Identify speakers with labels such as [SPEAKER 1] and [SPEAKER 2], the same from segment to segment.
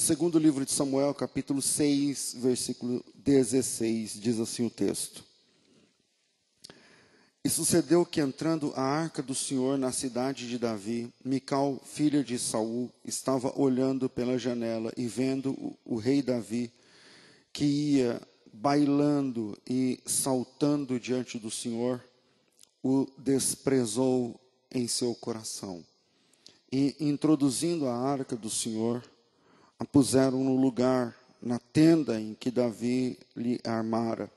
[SPEAKER 1] Segundo livro de Samuel, capítulo 6, versículo 16, diz assim o texto. E sucedeu que entrando a arca do Senhor na cidade de Davi, Mical, filha de Saul, estava olhando pela janela e vendo o, o rei Davi que ia bailando e saltando diante do Senhor, o desprezou em seu coração. E introduzindo a arca do Senhor, a puseram no lugar, na tenda em que Davi lhe armara.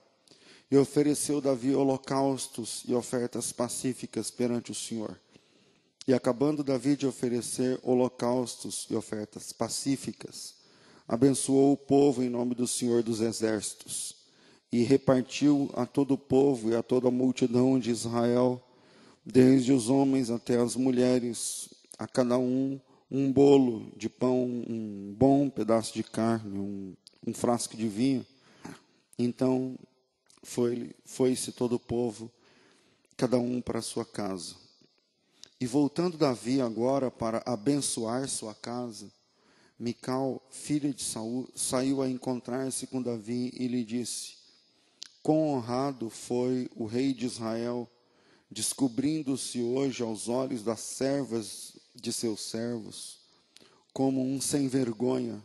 [SPEAKER 1] E ofereceu Davi holocaustos e ofertas pacíficas perante o Senhor. E acabando Davi de oferecer holocaustos e ofertas pacíficas, abençoou o povo em nome do Senhor dos Exércitos, e repartiu a todo o povo e a toda a multidão de Israel, desde os homens até as mulheres, a cada um um bolo de pão, um bom pedaço de carne, um, um frasco de vinho. Então foi, foi-se todo o povo, cada um para a sua casa. E voltando Davi agora para abençoar sua casa, Mical, filha de Saul, saiu a encontrar-se com Davi e lhe disse: Quão honrado foi o rei de Israel, descobrindo-se hoje aos olhos das servas de seus servos, como um sem vergonha,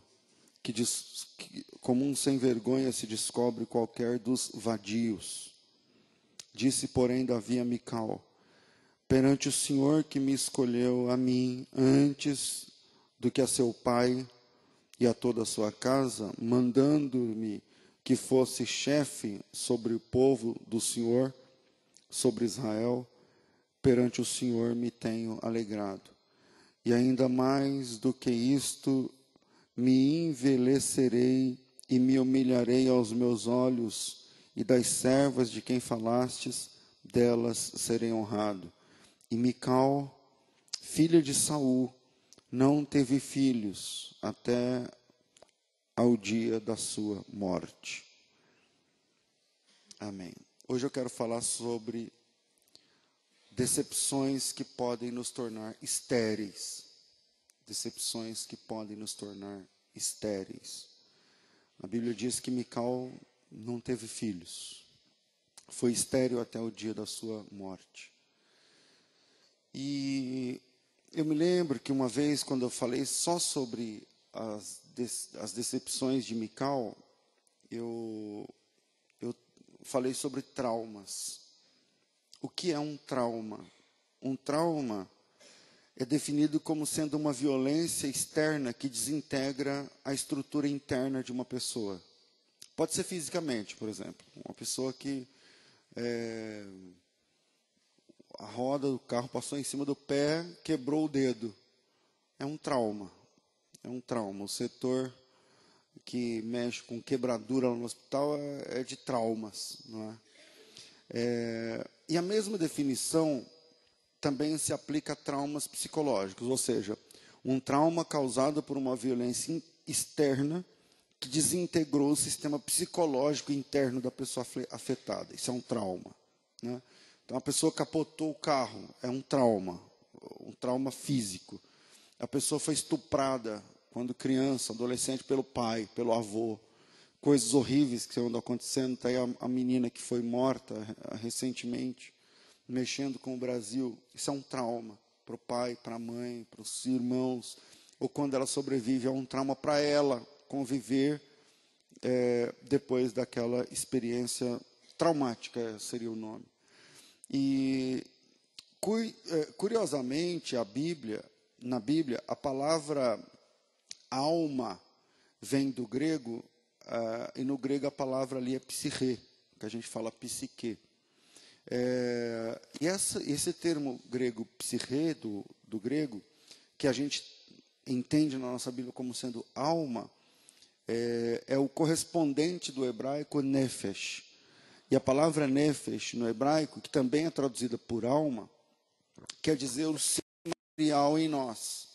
[SPEAKER 1] que, diz, que como um sem vergonha se descobre qualquer dos vadios. Disse, porém, Davi a Mical: Perante o Senhor que me escolheu a mim antes do que a seu pai e a toda a sua casa, mandando-me que fosse chefe sobre o povo do Senhor, sobre Israel, perante o Senhor me tenho alegrado. E ainda mais do que isto, me envelhecerei e me humilharei aos meus olhos, e das servas de quem falastes, delas serei honrado. E Mical, filha de Saul, não teve filhos até ao dia da sua morte. Amém. Hoje eu quero falar sobre decepções que podem nos tornar estéreis. Decepções que podem nos tornar estéreis. A Bíblia diz que Mical não teve filhos. Foi estéril até o dia da sua morte. E eu me lembro que uma vez, quando eu falei só sobre as, as decepções de Mical, eu, eu falei sobre traumas. O que é um trauma? Um trauma é definido como sendo uma violência externa que desintegra a estrutura interna de uma pessoa. Pode ser fisicamente, por exemplo. Uma pessoa que é, a roda do carro passou em cima do pé, quebrou o dedo. É um trauma. É um trauma. O setor que mexe com quebradura no hospital é, é de traumas. Não é? É, e a mesma definição também se aplica a traumas psicológicos, ou seja, um trauma causado por uma violência externa que desintegrou o sistema psicológico interno da pessoa afetada. Isso é um trauma. Né? Então, a pessoa capotou o carro, é um trauma, um trauma físico. A pessoa foi estuprada quando criança, adolescente, pelo pai, pelo avô coisas horríveis que andam acontecendo. Está aí a, a menina que foi morta recentemente, mexendo com o Brasil. Isso é um trauma para o pai, para a mãe, para os irmãos. Ou quando ela sobrevive, é um trauma para ela conviver é, depois daquela experiência traumática, seria o nome. E, é, curiosamente, a Bíblia, na Bíblia, a palavra alma vem do grego Uh, e no grego a palavra ali é psique, que a gente fala psique. É, e essa, esse termo grego psique, do, do grego, que a gente entende na nossa Bíblia como sendo alma, é, é o correspondente do hebraico nefesh. E a palavra nefesh no hebraico, que também é traduzida por alma, quer dizer o ser material em nós.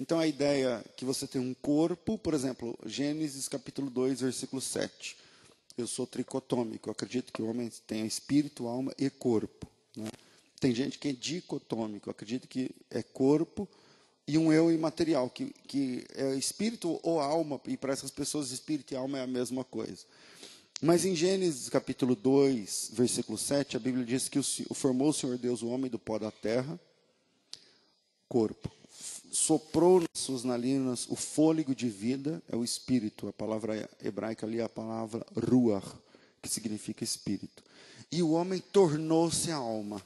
[SPEAKER 1] Então a ideia que você tem um corpo, por exemplo, Gênesis capítulo 2, versículo 7. Eu sou tricotômico, eu acredito que o homem tem espírito, alma e corpo. Né? Tem gente que é dicotômico, acredita que é corpo e um eu imaterial, que, que é espírito ou alma, e para essas pessoas espírito e alma é a mesma coisa. Mas em Gênesis capítulo 2, versículo 7, a Bíblia diz que o, formou o Senhor Deus o homem do pó da terra, corpo. Soprou nas suas narinas o fôlego de vida, é o espírito. A palavra hebraica ali é a palavra ruach, que significa espírito. E o homem tornou-se alma.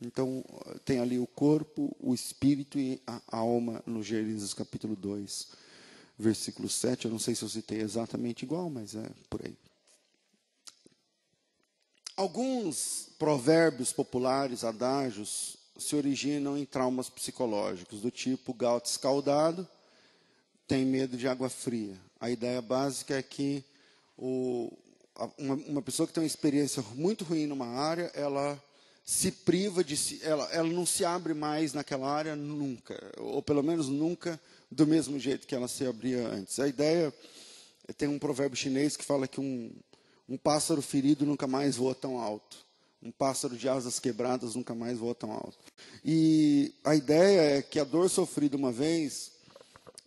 [SPEAKER 1] Então, tem ali o corpo, o espírito e a alma no Gênesis capítulo 2, versículo 7. Eu não sei se eu citei exatamente igual, mas é por aí. Alguns provérbios populares, adágios, se originam em traumas psicológicos, do tipo gato escaldado tem medo de água fria. A ideia básica é que o, uma, uma pessoa que tem uma experiência muito ruim numa área, ela se priva de si, ela, ela não se abre mais naquela área nunca, ou pelo menos nunca do mesmo jeito que ela se abria antes. A ideia tem um provérbio chinês que fala que um, um pássaro ferido nunca mais voa tão alto. Um pássaro de asas quebradas nunca mais voa tão alto. E a ideia é que a dor sofrida uma vez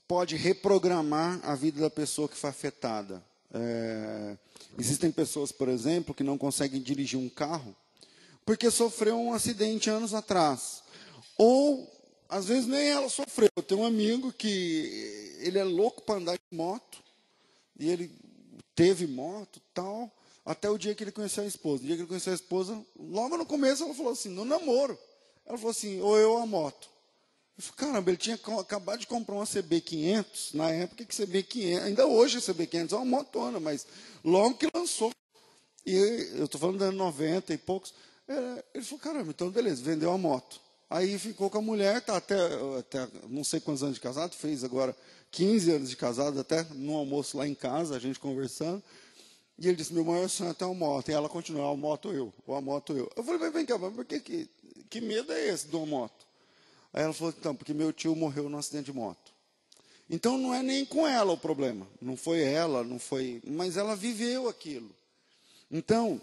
[SPEAKER 1] pode reprogramar a vida da pessoa que foi afetada. É, existem pessoas, por exemplo, que não conseguem dirigir um carro porque sofreu um acidente anos atrás. Ou, às vezes, nem ela sofreu. Eu tenho um amigo que ele é louco para andar de moto, e ele teve moto tal, até o dia que ele conheceu a esposa. No dia que ele conheceu a esposa, logo no começo ela falou assim, no namoro. Ela falou assim, ou eu ou a moto. Eu falei, caramba, ele tinha acabado de comprar uma CB500, na época que CB500, ainda hoje a CB500 é uma motona, mas logo que lançou. E eu estou falando de anos 90 e poucos. É, ele falou, caramba, então beleza, vendeu a moto. Aí ficou com a mulher, tá até, até não sei quantos anos de casado, fez agora 15 anos de casado, até no almoço lá em casa, a gente conversando. E ele disse, meu maior sonho é ter uma moto. E ela continuou, a moto eu, ou a moto eu. Eu falei, vem cá, mas por que, que, que medo é esse de uma moto? Aí ela falou, então, porque meu tio morreu num acidente de moto. Então não é nem com ela o problema. Não foi ela, não foi. Mas ela viveu aquilo. Então,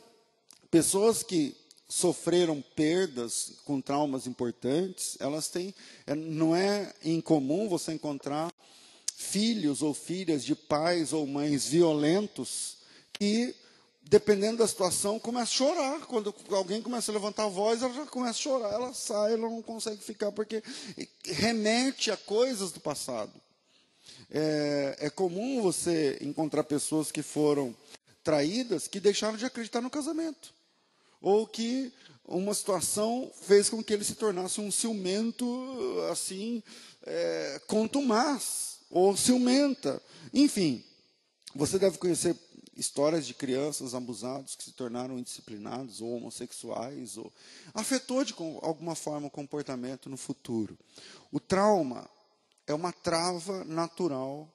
[SPEAKER 1] pessoas que sofreram perdas com traumas importantes, elas têm, é, não é incomum você encontrar filhos ou filhas de pais ou mães violentos que, dependendo da situação, começam a chorar. Quando alguém começa a levantar a voz, ela já começa a chorar, ela sai, ela não consegue ficar, porque remete a coisas do passado. É, é comum você encontrar pessoas que foram traídas que deixaram de acreditar no casamento ou que uma situação fez com que ele se tornasse um ciumento assim é, contumaz ou ciumenta. Enfim, você deve conhecer histórias de crianças abusados que se tornaram indisciplinados ou homossexuais ou afetou de alguma forma o comportamento no futuro. O trauma é uma trava natural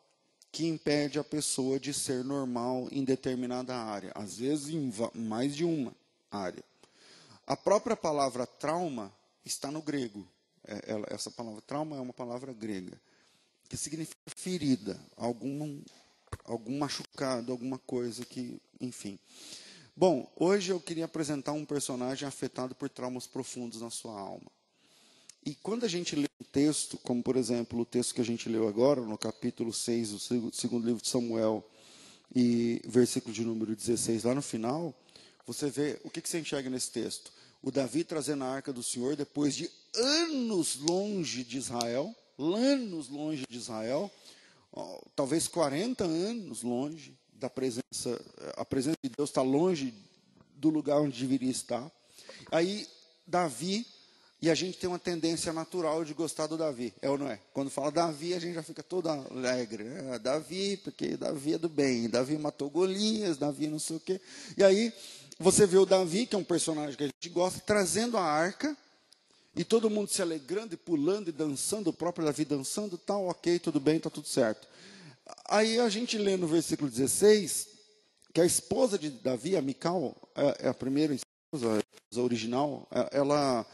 [SPEAKER 1] que impede a pessoa de ser normal em determinada área, às vezes em mais de uma área. A própria palavra trauma está no grego. É, essa palavra trauma é uma palavra grega, que significa ferida, algum, algum machucado, alguma coisa que, enfim. Bom, hoje eu queria apresentar um personagem afetado por traumas profundos na sua alma. E quando a gente lê um texto, como por exemplo o texto que a gente leu agora, no capítulo 6 do segundo livro de Samuel, e versículo de número 16, lá no final, você vê, o que, que você enxerga nesse texto? O Davi trazendo a arca do Senhor depois de anos longe de Israel, anos longe de Israel, talvez 40 anos longe da presença, a presença de Deus está longe do lugar onde deveria estar. Aí Davi, e a gente tem uma tendência natural de gostar do Davi, é ou não é? Quando fala Davi, a gente já fica todo alegre. Né? Davi, porque Davi é do bem, Davi matou Golias, Davi não sei o quê. E aí você vê o Davi, que é um personagem que a gente gosta, trazendo a arca, e todo mundo se alegrando e pulando e dançando, o próprio Davi dançando, tal, ok, tudo bem, está tudo certo. Aí a gente lê no versículo 16 que a esposa de Davi, a Mical, é, é a primeira esposa, a original, é, ela,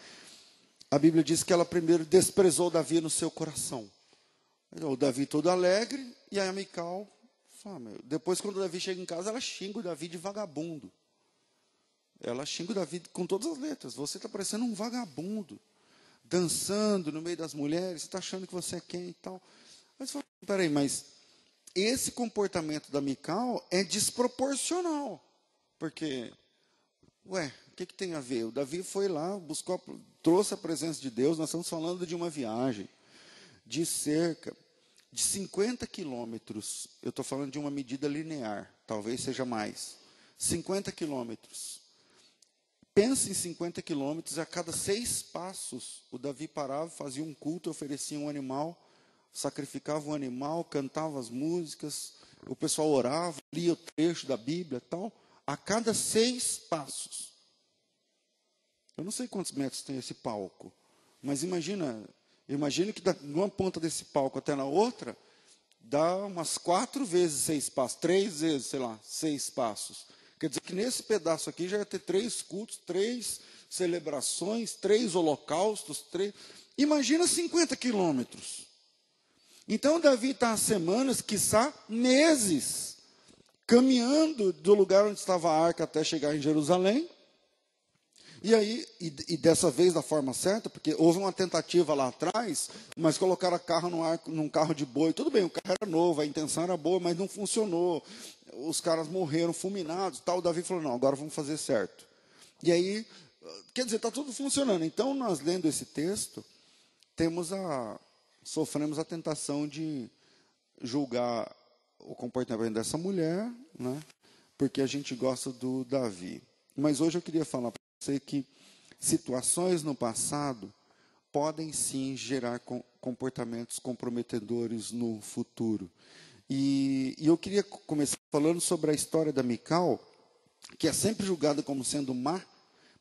[SPEAKER 1] a Bíblia diz que ela primeiro desprezou Davi no seu coração. O Davi todo alegre, e a Mical, depois quando o Davi chega em casa, ela xinga o Davi de vagabundo. Ela xinga o Davi com todas as letras. Você está parecendo um vagabundo. Dançando no meio das mulheres, está achando que você é quem e tal. Mas fala, peraí, mas esse comportamento da Mical é desproporcional. Porque, ué, o que, que tem a ver? O Davi foi lá, buscou, trouxe a presença de Deus, nós estamos falando de uma viagem de cerca de 50 quilômetros. Eu estou falando de uma medida linear, talvez seja mais. 50 quilômetros. Pensa em 50 quilômetros, a cada seis passos, o Davi parava, fazia um culto, oferecia um animal, sacrificava um animal, cantava as músicas, o pessoal orava, lia o trecho da Bíblia tal, a cada seis passos. Eu não sei quantos metros tem esse palco, mas imagina, imagine que de uma ponta desse palco até na outra, dá umas quatro vezes seis passos, três vezes, sei lá, seis passos. Quer dizer que nesse pedaço aqui já ia ter três cultos, três celebrações, três holocaustos, três. Imagina 50 quilômetros. Então Davi está há semanas, quiçá meses, caminhando do lugar onde estava a arca até chegar em Jerusalém. E aí, e, e, dessa vez da forma certa, porque houve uma tentativa lá atrás, mas colocaram a carro num, arco, num carro de boi. Tudo bem, o carro era novo, a intenção era boa, mas não funcionou. Os caras morreram fulminados. Tal. O Davi falou: não, agora vamos fazer certo. E aí, quer dizer, está tudo funcionando. Então, nós lendo esse texto, temos a, sofremos a tentação de julgar o comportamento dessa mulher, né? porque a gente gosta do Davi. Mas hoje eu queria falar sei que situações no passado podem sim gerar comportamentos comprometedores no futuro. E, e, eu queria começar falando sobre a história da Mical, que é sempre julgada como sendo má,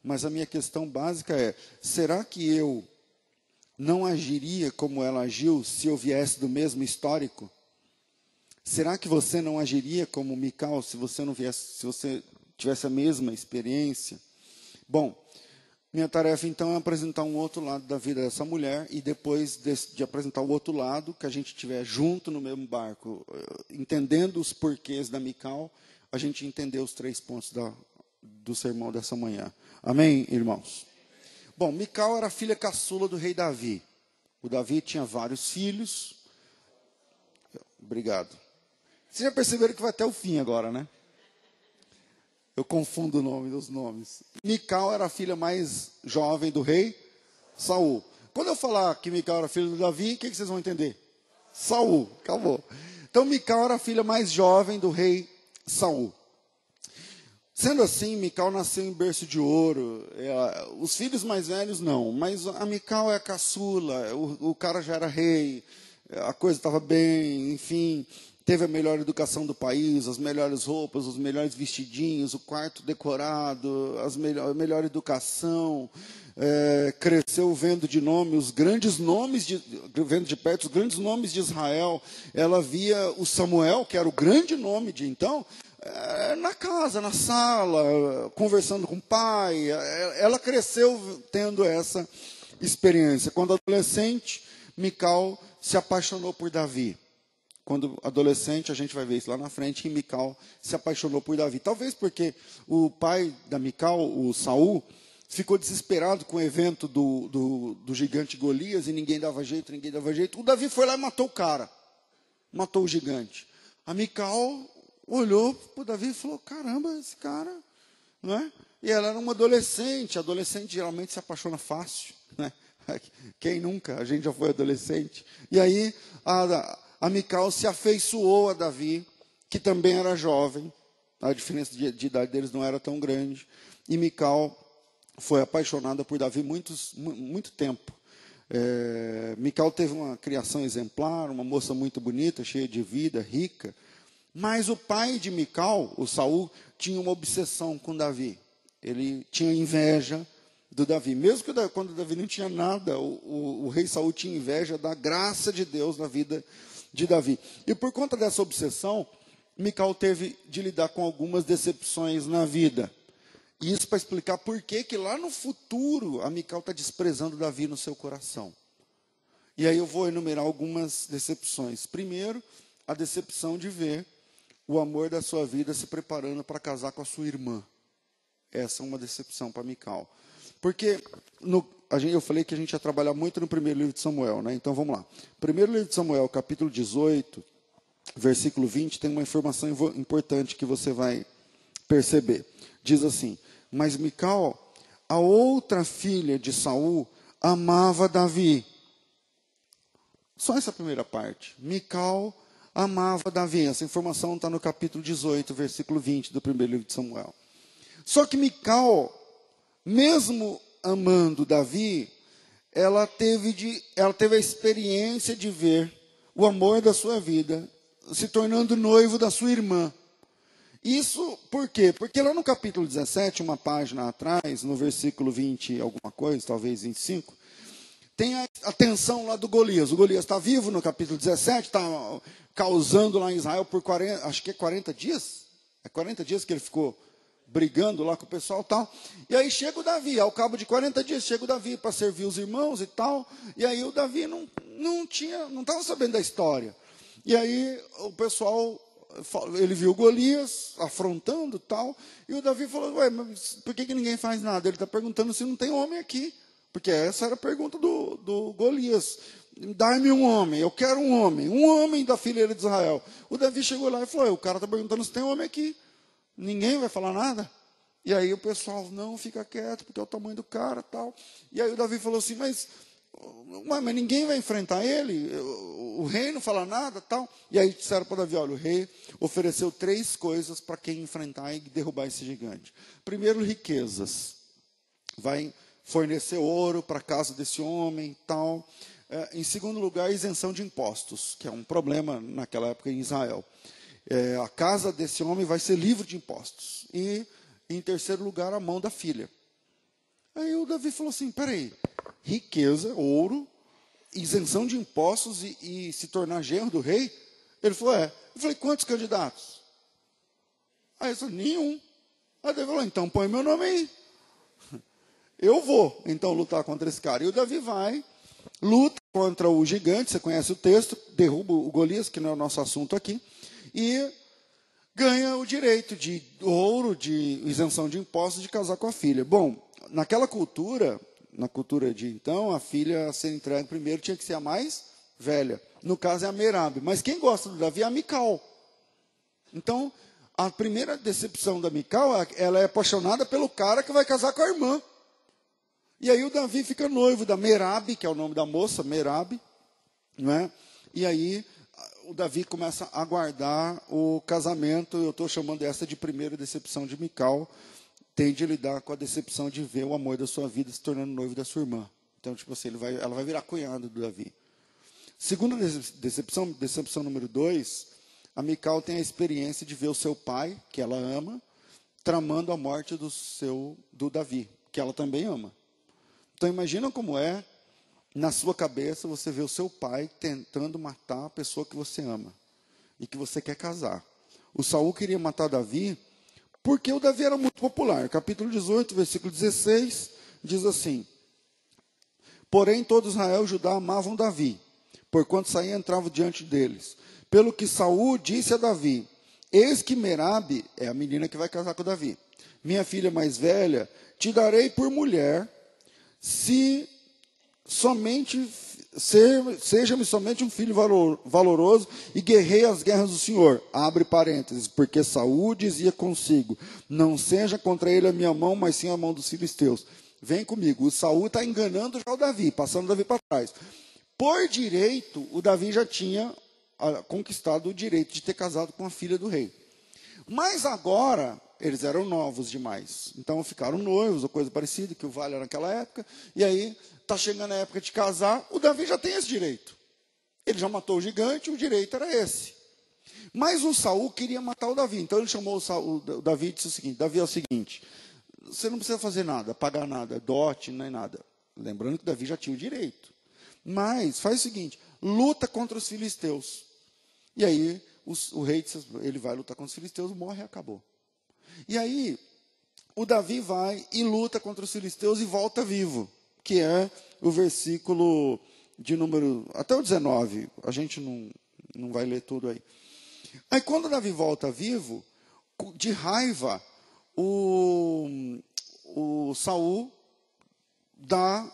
[SPEAKER 1] mas a minha questão básica é: será que eu não agiria como ela agiu se eu viesse do mesmo histórico? Será que você não agiria como Mical se você não viesse, se você tivesse a mesma experiência? Bom, minha tarefa então é apresentar um outro lado da vida dessa mulher e depois de, de apresentar o outro lado, que a gente estiver junto no mesmo barco, eh, entendendo os porquês da Mical, a gente entender os três pontos da, do sermão dessa manhã. Amém, irmãos? Bom, Mical era filha caçula do rei Davi. O Davi tinha vários filhos. Obrigado. Vocês já perceberam que vai até o fim agora, né? Eu confundo o nome dos nomes. Mical era a filha mais jovem do rei Saul. Quando eu falar que Mical era filha do Davi, o que, vocês vão entender? Saul, acabou. Então Mical era a filha mais jovem do rei Saul. Sendo assim, Mical nasceu em berço de ouro. É, os filhos mais velhos não, mas a Mical é a caçula. O cara já era rei, a coisa estava bem, enfim teve a melhor educação do país, as melhores roupas, os melhores vestidinhos, o quarto decorado, as melhor, a melhor educação, é, cresceu vendo de nome os grandes nomes, de, vendo de perto os grandes nomes de Israel. Ela via o Samuel, que era o grande nome de então, é, na casa, na sala, conversando com o pai. É, ela cresceu tendo essa experiência. Quando adolescente, Mical se apaixonou por Davi quando adolescente, a gente vai ver isso lá na frente, que Mical se apaixonou por Davi. Talvez porque o pai da Mical, o Saul, ficou desesperado com o evento do, do, do, gigante Golias e ninguém dava jeito, ninguém dava jeito. O Davi foi lá e matou o cara. Matou o gigante. A Mical olhou para o Davi e falou: caramba, esse cara. Não é? E ela era uma adolescente. Adolescente geralmente se apaixona fácil. Né? Quem nunca? A gente já foi adolescente. E aí a, a Mical se afeiçoou a Davi, que também era jovem, a diferença de, de idade deles não era tão grande, e Mical foi apaixonada por Davi muitos, muito tempo. É, Mical teve uma criação exemplar, uma moça muito bonita, cheia de vida, rica, mas o pai de Mical, o Saul, tinha uma obsessão com Davi. Ele tinha inveja do Davi. Mesmo que quando Davi não tinha nada, o, o, o rei Saul tinha inveja da graça de Deus na vida de Davi. E por conta dessa obsessão, Mical teve de lidar com algumas decepções na vida. E isso para explicar por que, que lá no futuro a Mical está desprezando Davi no seu coração. E aí eu vou enumerar algumas decepções. Primeiro, a decepção de ver o amor da sua vida se preparando para casar com a sua irmã. Essa é uma decepção para Mical. Porque no, gente, eu falei que a gente ia trabalhar muito no primeiro livro de Samuel, né? Então vamos lá. Primeiro livro de Samuel, capítulo 18, versículo 20, tem uma informação importante que você vai perceber. Diz assim: Mas Mical, a outra filha de Saul, amava Davi. Só essa primeira parte. Mical amava Davi. Essa informação está no capítulo 18, versículo 20 do primeiro livro de Samuel. Só que Mical, mesmo amando Davi, ela teve, de, ela teve a experiência de ver o amor da sua vida se tornando noivo da sua irmã. Isso por quê? Porque lá no capítulo 17, uma página atrás, no versículo 20, alguma coisa, talvez 25, tem a, a tensão lá do Golias. O Golias está vivo no capítulo 17, está causando lá em Israel por 40, acho que é 40 dias. É 40 dias que ele ficou brigando lá com o pessoal e tal. E aí chega o Davi, ao cabo de 40 dias chega o Davi para servir os irmãos e tal. E aí o Davi não, não tinha, não estava sabendo da história. E aí o pessoal, ele viu Golias afrontando tal. E o Davi falou, ué, mas por que, que ninguém faz nada? Ele está perguntando se não tem homem aqui. Porque essa era a pergunta do, do Golias. Dá-me um homem, eu quero um homem, um homem da fileira de Israel. O Davi chegou lá e falou: o cara está perguntando se tem homem aqui. Ninguém vai falar nada? E aí o pessoal, não, fica quieto, porque é o tamanho do cara tal. E aí o Davi falou assim, mas, mas ninguém vai enfrentar ele? O, rei não fala nada tal. E aí disseram para Davi, olha, o rei ofereceu três coisas para quem enfrentar e derrubar esse gigante. Primeiro, riquezas. Vai fornecer ouro para a casa desse homem tal. É, em segundo lugar, isenção de impostos, que é um problema naquela época em Israel é, a casa desse homem vai ser livre de impostos. E, em terceiro lugar, a mão da filha. Aí o Davi falou assim: peraí, riqueza, ouro, isenção de impostos e, e se tornar genro do rei? Ele falou: é. Eu falei: quantos candidatos? Aí ele falou: nenhum. Aí Davi falou: então põe meu nome aí. Eu vou, então, lutar contra esse cara. E o Davi vai, luta contra o gigante, você conhece o texto, derruba o Golias, que não é o nosso assunto aqui e ganha o direito de ouro, de isenção de impostos, de casar com a filha. Bom, naquela cultura, na cultura de então, a filha a ser entregue primeiro tinha que ser a mais velha. No caso é a Merab. Mas quem gosta do Davi é a Mical. Então, a primeira decepção da Mical, ela é apaixonada pelo cara que vai casar com a irmã. E aí o Davi fica noivo da Merab, que é o nome da moça, Merab, não é? E aí o Davi começa a aguardar o casamento, eu estou chamando essa de primeira decepção de Mical, tem de lidar com a decepção de ver o amor da sua vida se tornando noivo da sua irmã. Então, tipo assim, vai, ela vai virar cunhada do Davi. Segunda decepção, decepção número dois, a Mical tem a experiência de ver o seu pai, que ela ama, tramando a morte do seu do Davi, que ela também ama. Então imagina como é na sua cabeça você vê o seu pai tentando matar a pessoa que você ama e que você quer casar. O Saul queria matar Davi porque o Davi era muito popular. Capítulo 18, versículo 16 diz assim: Porém todo Israel e Judá amavam Davi, porquanto saía e entrava diante deles. Pelo que Saul disse a Davi: Eis que Merabe é a menina que vai casar com Davi. Minha filha mais velha, te darei por mulher, se somente seja-me somente um filho valor, valoroso e guerrei as guerras do Senhor. Abre parênteses, porque Saúl dizia consigo: Não seja contra ele a minha mão, mas sim a mão dos filisteus. Vem comigo. O Saúl está enganando já o Davi, passando o Davi para trás. Por direito, o Davi já tinha ah, conquistado o direito de ter casado com a filha do rei. Mas agora, eles eram novos demais. Então ficaram noivos, ou coisa parecida, que o vale era naquela época. E aí está chegando a época de casar, o Davi já tem esse direito. Ele já matou o gigante, o direito era esse. Mas o Saul queria matar o Davi. Então ele chamou o, Saul, o Davi e disse o seguinte: Davi é o seguinte, você não precisa fazer nada, pagar nada, dote, nem nada. Lembrando que Davi já tinha o direito. Mas faz o seguinte: luta contra os filisteus. E aí os, o rei disse, ele vai lutar contra os filisteus, morre e acabou. E aí o Davi vai e luta contra os filisteus e volta vivo que é o versículo de número até o 19. A gente não, não vai ler tudo aí. Aí quando Davi volta vivo, de raiva, o, o Saul dá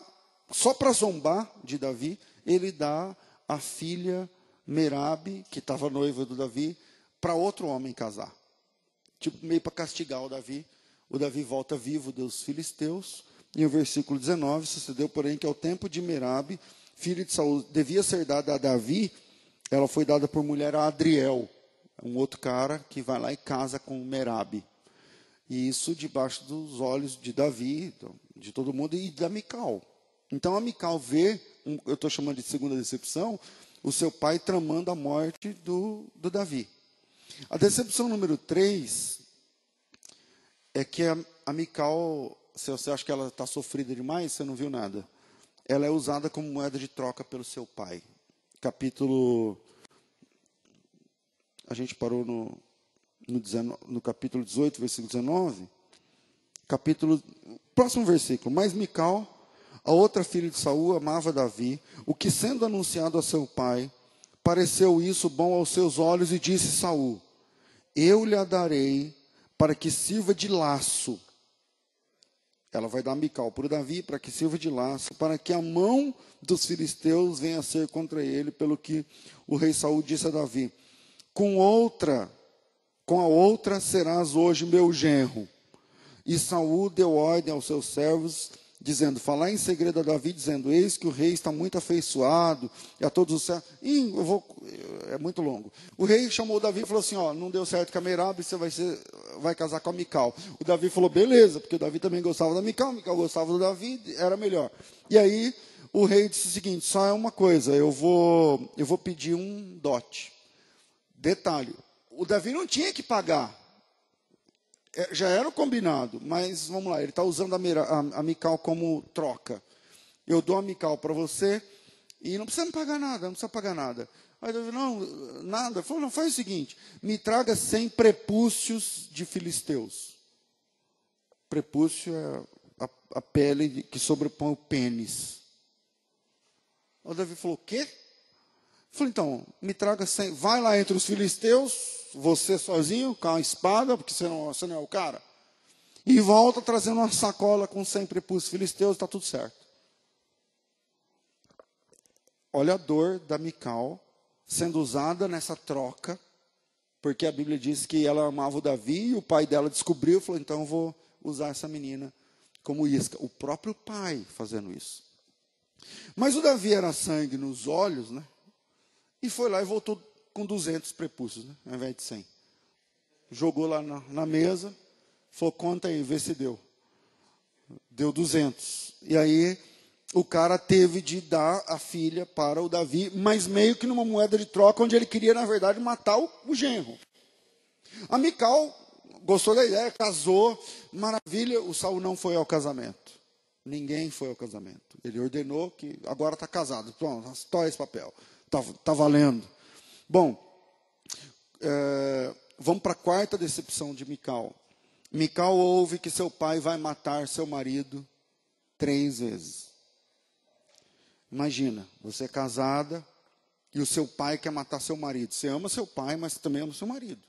[SPEAKER 1] só para zombar de Davi, ele dá a filha Merabe, que estava noiva do Davi, para outro homem casar. Tipo, meio para castigar o Davi. O Davi volta vivo dos filisteus. E o versículo 19, sucedeu, porém, que ao tempo de Merabe, filha de Saul, devia ser dada a Davi, ela foi dada por mulher a Adriel, um outro cara que vai lá e casa com Merabe. E isso debaixo dos olhos de Davi, de todo mundo, e da Mical. Então a Mical vê, eu estou chamando de segunda decepção, o seu pai tramando a morte do, do Davi. A decepção número 3 é que a, a Mical, se você acha que ela está sofrida demais, você não viu nada. Ela é usada como moeda de troca pelo seu pai. Capítulo. A gente parou no, no, no capítulo 18, versículo 19. Capítulo. Próximo versículo. Mas Mical a outra filha de Saul amava Davi, o que sendo anunciado a seu pai, pareceu isso bom aos seus olhos e disse Saul: Eu lhe darei para que sirva de laço. Ela vai dar Mical para Davi para que sirva de laço, para que a mão dos filisteus venha a ser contra ele, pelo que o rei Saul disse a Davi: Com outra, com a outra serás hoje meu genro. E Saul deu ordem aos seus servos dizendo, falar em segredo a Davi, dizendo, eis que o rei está muito afeiçoado, e a todos os. E eu vou, é muito longo. O rei chamou o Davi e falou assim: ó, não deu certo com a Merab, você vai, ser, vai casar com a Mical. O Davi falou, beleza, porque o Davi também gostava da Mical, Mical gostava do Davi, era melhor. E aí o rei disse o seguinte: só é uma coisa, eu vou, eu vou pedir um dote. Detalhe: o Davi não tinha que pagar já era combinado, mas vamos lá, ele está usando a, a, a Mical como troca. Eu dou a Mical para você e não precisa me pagar nada, não precisa pagar nada. Aí Davi, não, nada. Falou, não, faz o seguinte, me traga 100 prepúcios de filisteus. Prepúcio é a, a pele que sobrepõe o pênis. O Davi falou, o quê? Falei, então, me traga 100, vai lá entre os filisteus, você sozinho, com a espada, porque você não, você não é o cara, e volta trazendo uma sacola com sempre prepúcios filisteus, está tudo certo. Olha a dor da Mical sendo usada nessa troca, porque a Bíblia diz que ela amava o Davi e o pai dela descobriu e falou: então eu vou usar essa menina como isca. O próprio pai fazendo isso. Mas o Davi era sangue nos olhos, né? E foi lá e voltou com 200 prepúcios, né, ao invés de 100. Jogou lá na, na mesa, falou, conta aí, vê se deu. Deu 200. E aí o cara teve de dar a filha para o Davi, mas meio que numa moeda de troca, onde ele queria, na verdade, matar o, o genro. A Mical gostou da ideia, casou, maravilha, o Saul não foi ao casamento. Ninguém foi ao casamento. Ele ordenou que agora está casado. Pronto, toma esse papel. Está tá valendo. Bom, é, vamos para a quarta decepção de Mical. Mical ouve que seu pai vai matar seu marido três vezes. Imagina, você é casada e o seu pai quer matar seu marido. Você ama seu pai, mas também ama seu marido.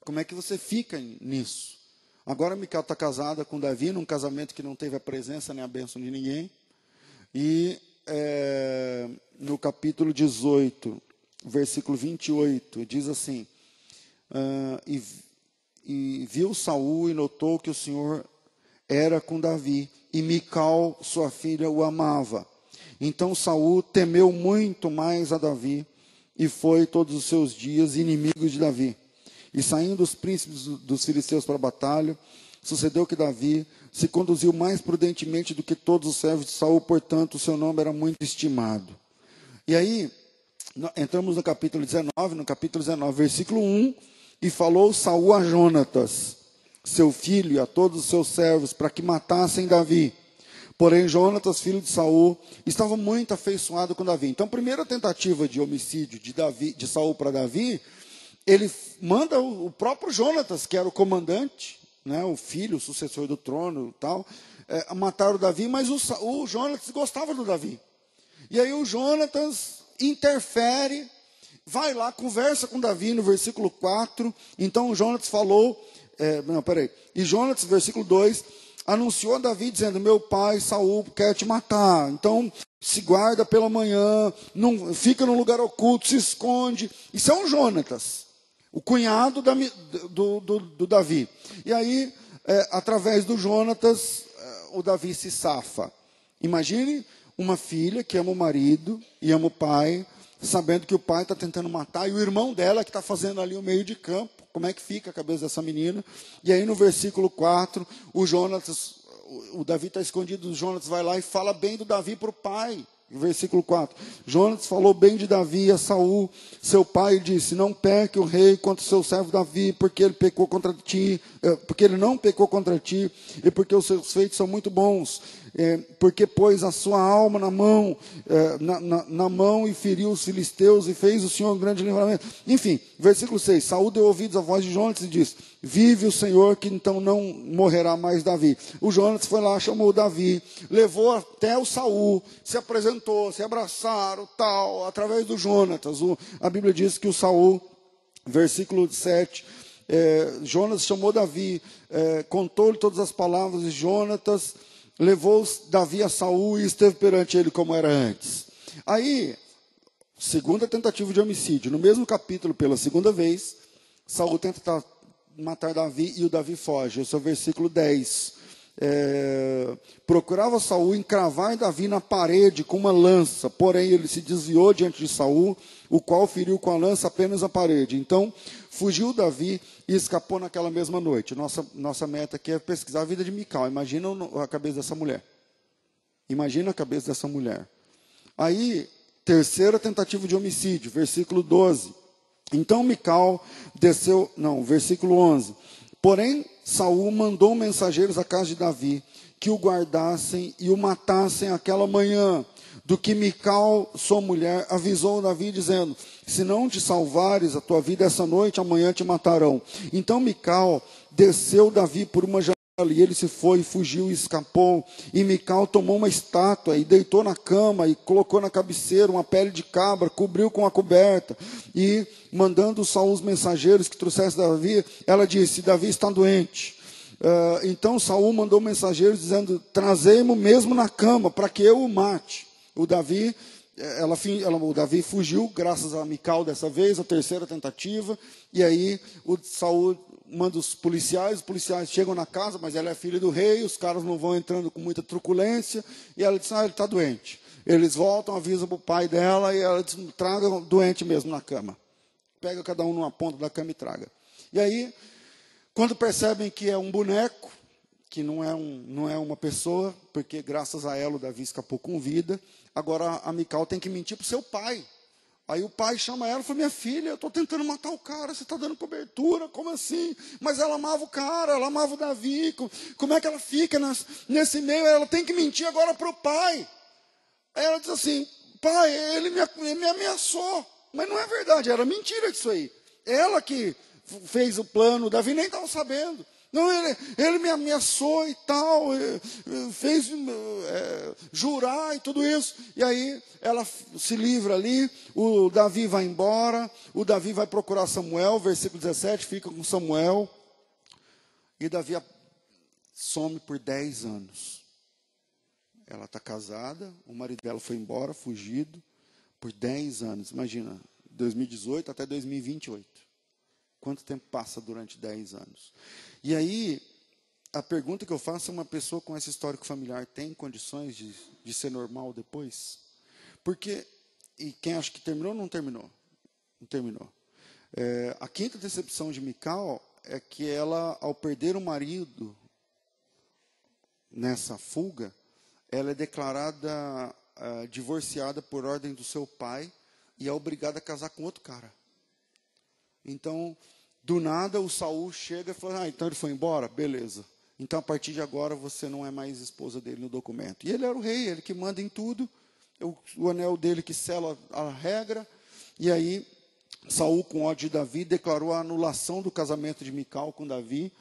[SPEAKER 1] Como é que você fica nisso? Agora Mical está casada com Davi num casamento que não teve a presença nem a bênção de ninguém. E é, no capítulo 18, versículo 28, diz assim: uh, e, e viu Saul e notou que o Senhor era com Davi, e Mical, sua filha, o amava. Então Saul temeu muito mais a Davi, e foi todos os seus dias inimigo de Davi. E saindo os príncipes dos filisteus para a batalha, sucedeu que Davi se conduziu mais prudentemente do que todos os servos de Saul, portanto, o seu nome era muito estimado. E aí, entramos no capítulo 19, no capítulo 19, versículo 1, e falou Saul a Jonatas, seu filho, e a todos os seus servos, para que matassem Davi. Porém, Jonatas, filho de Saul, estava muito afeiçoado com Davi. Então, a primeira tentativa de homicídio de, Davi, de Saul para Davi, ele manda o, próprio Jonatas, que era o comandante, né, o filho, o sucessor do trono tal, é, matar o Davi, mas o, o Jonatas gostava do Davi. E aí o Jonatas interfere, vai lá, conversa com Davi no versículo 4. Então Jonatas falou, é, não, peraí. E Jonatas, versículo 2, anunciou a Davi dizendo: Meu pai Saul quer te matar. Então se guarda pela manhã, não, fica num lugar oculto, se esconde. Isso é um Jonatas, o cunhado da, do, do, do, Davi. E aí, é, através do Jonatas, é, o Davi se safa. Imagine uma filha que ama o marido e ama o pai, sabendo que o pai está tentando matar, e o irmão dela que está fazendo ali o meio de campo. Como é que fica a cabeça dessa menina? E aí no versículo 4, o Jonatas, o Davi está escondido, o Jonatas vai lá e fala bem do Davi para o pai. Versículo 4. Jonas falou bem de Davi a Saul, seu pai, e disse: Não peque o rei contra o seu servo Davi, porque ele pecou contra ti, eh, porque ele não pecou contra ti, e porque os seus feitos são muito bons é, porque pôs a sua alma na mão, é, na, na, na, mão e feriu os filisteus e fez o Senhor um grande livramento. Enfim, versículo 6, Saúl deu ouvidos à voz de Jonas e disse, vive o Senhor que então não morrerá mais Davi. O Jonas foi lá, chamou Davi, levou até o Saul, se apresentou, se abraçaram, tal, através do Jonatas. O, a Bíblia diz que o Saul, versículo 7, é, Jonas chamou Davi, é, contou-lhe todas as palavras de Jonatas, levou Davi a Saul e esteve perante ele como era antes. Aí, segunda tentativa de homicídio, no mesmo capítulo, pela segunda vez, Saul tenta matar Davi e o Davi foge. Esse é o versículo 10. É, procurava Saul encravar Davi na parede com uma lança, porém ele se desviou diante de Saul, o qual feriu com a lança apenas a parede. Então fugiu Davi e escapou naquela mesma noite. Nossa, nossa meta aqui é pesquisar a vida de Mical. Imagina a cabeça dessa mulher. Imagina a cabeça dessa mulher. Aí, terceira tentativa de homicídio, versículo 12. Então Mical desceu, não, versículo 11. Porém, Saul mandou mensageiros à casa de Davi que o guardassem e o matassem aquela manhã. Do que Mical, sua mulher, avisou Davi, dizendo: Se não te salvares a tua vida essa noite, amanhã te matarão. Então Mical desceu Davi por uma janela e ele se foi, fugiu e escapou. E Mical tomou uma estátua e deitou na cama e colocou na cabeceira uma pele de cabra, cobriu com a coberta. E mandando Saul os mensageiros que trouxessem Davi, ela disse: Davi está doente. Uh, então Saul mandou mensageiros dizendo: Trazei-mo mesmo na cama, para que eu o mate. O Davi, eh, ela, ela, o Davi fugiu, graças a Mical dessa vez, a terceira tentativa. E aí o Saul manda os policiais, os policiais chegam na casa, mas ela é filha do rei, os caras não vão entrando com muita truculência, e ela diz, ah, ele está doente. Eles voltam, avisam para o pai dela, e ela diz, traga doente mesmo na cama. Pega cada um numa ponta da cama e traga. E aí, quando percebem que é um boneco, que não é, um, não é uma pessoa, porque graças a ela o Davi escapou com vida, agora a Mical tem que mentir para o seu pai. Aí o pai chama ela e fala: Minha filha, eu estou tentando matar o cara, você está dando cobertura, como assim? Mas ela amava o cara, ela amava o Davi, como é que ela fica nesse meio? Ela tem que mentir agora para o pai. Aí ela diz assim: Pai, ele me, ele me ameaçou. Mas não é verdade, era mentira isso aí. Ela que fez o plano, Davi nem estava sabendo. Não, ele, ele me ameaçou e tal, fez é, jurar e tudo isso. E aí ela se livra ali, o Davi vai embora, o Davi vai procurar Samuel, versículo 17, fica com Samuel. E Davi some por 10 anos. Ela está casada, o marido dela foi embora, fugido, por 10 anos. Imagina, 2018 até 2028. Quanto tempo passa durante 10 anos? E aí, a pergunta que eu faço é: uma pessoa com esse histórico familiar tem condições de, de ser normal depois? Porque, e quem acha que terminou, não terminou. Não terminou. É, a quinta decepção de Mical é que ela, ao perder o marido nessa fuga, ela é declarada uh, divorciada por ordem do seu pai e é obrigada a casar com outro cara. Então, do nada, o Saul chega e fala: Ah, então ele foi embora? Beleza. Então, a partir de agora, você não é mais esposa dele no documento. E ele era o rei, ele que manda em tudo. O, o anel dele que sela a regra. E aí, Saul, com ódio de Davi, declarou a anulação do casamento de Mical com Davi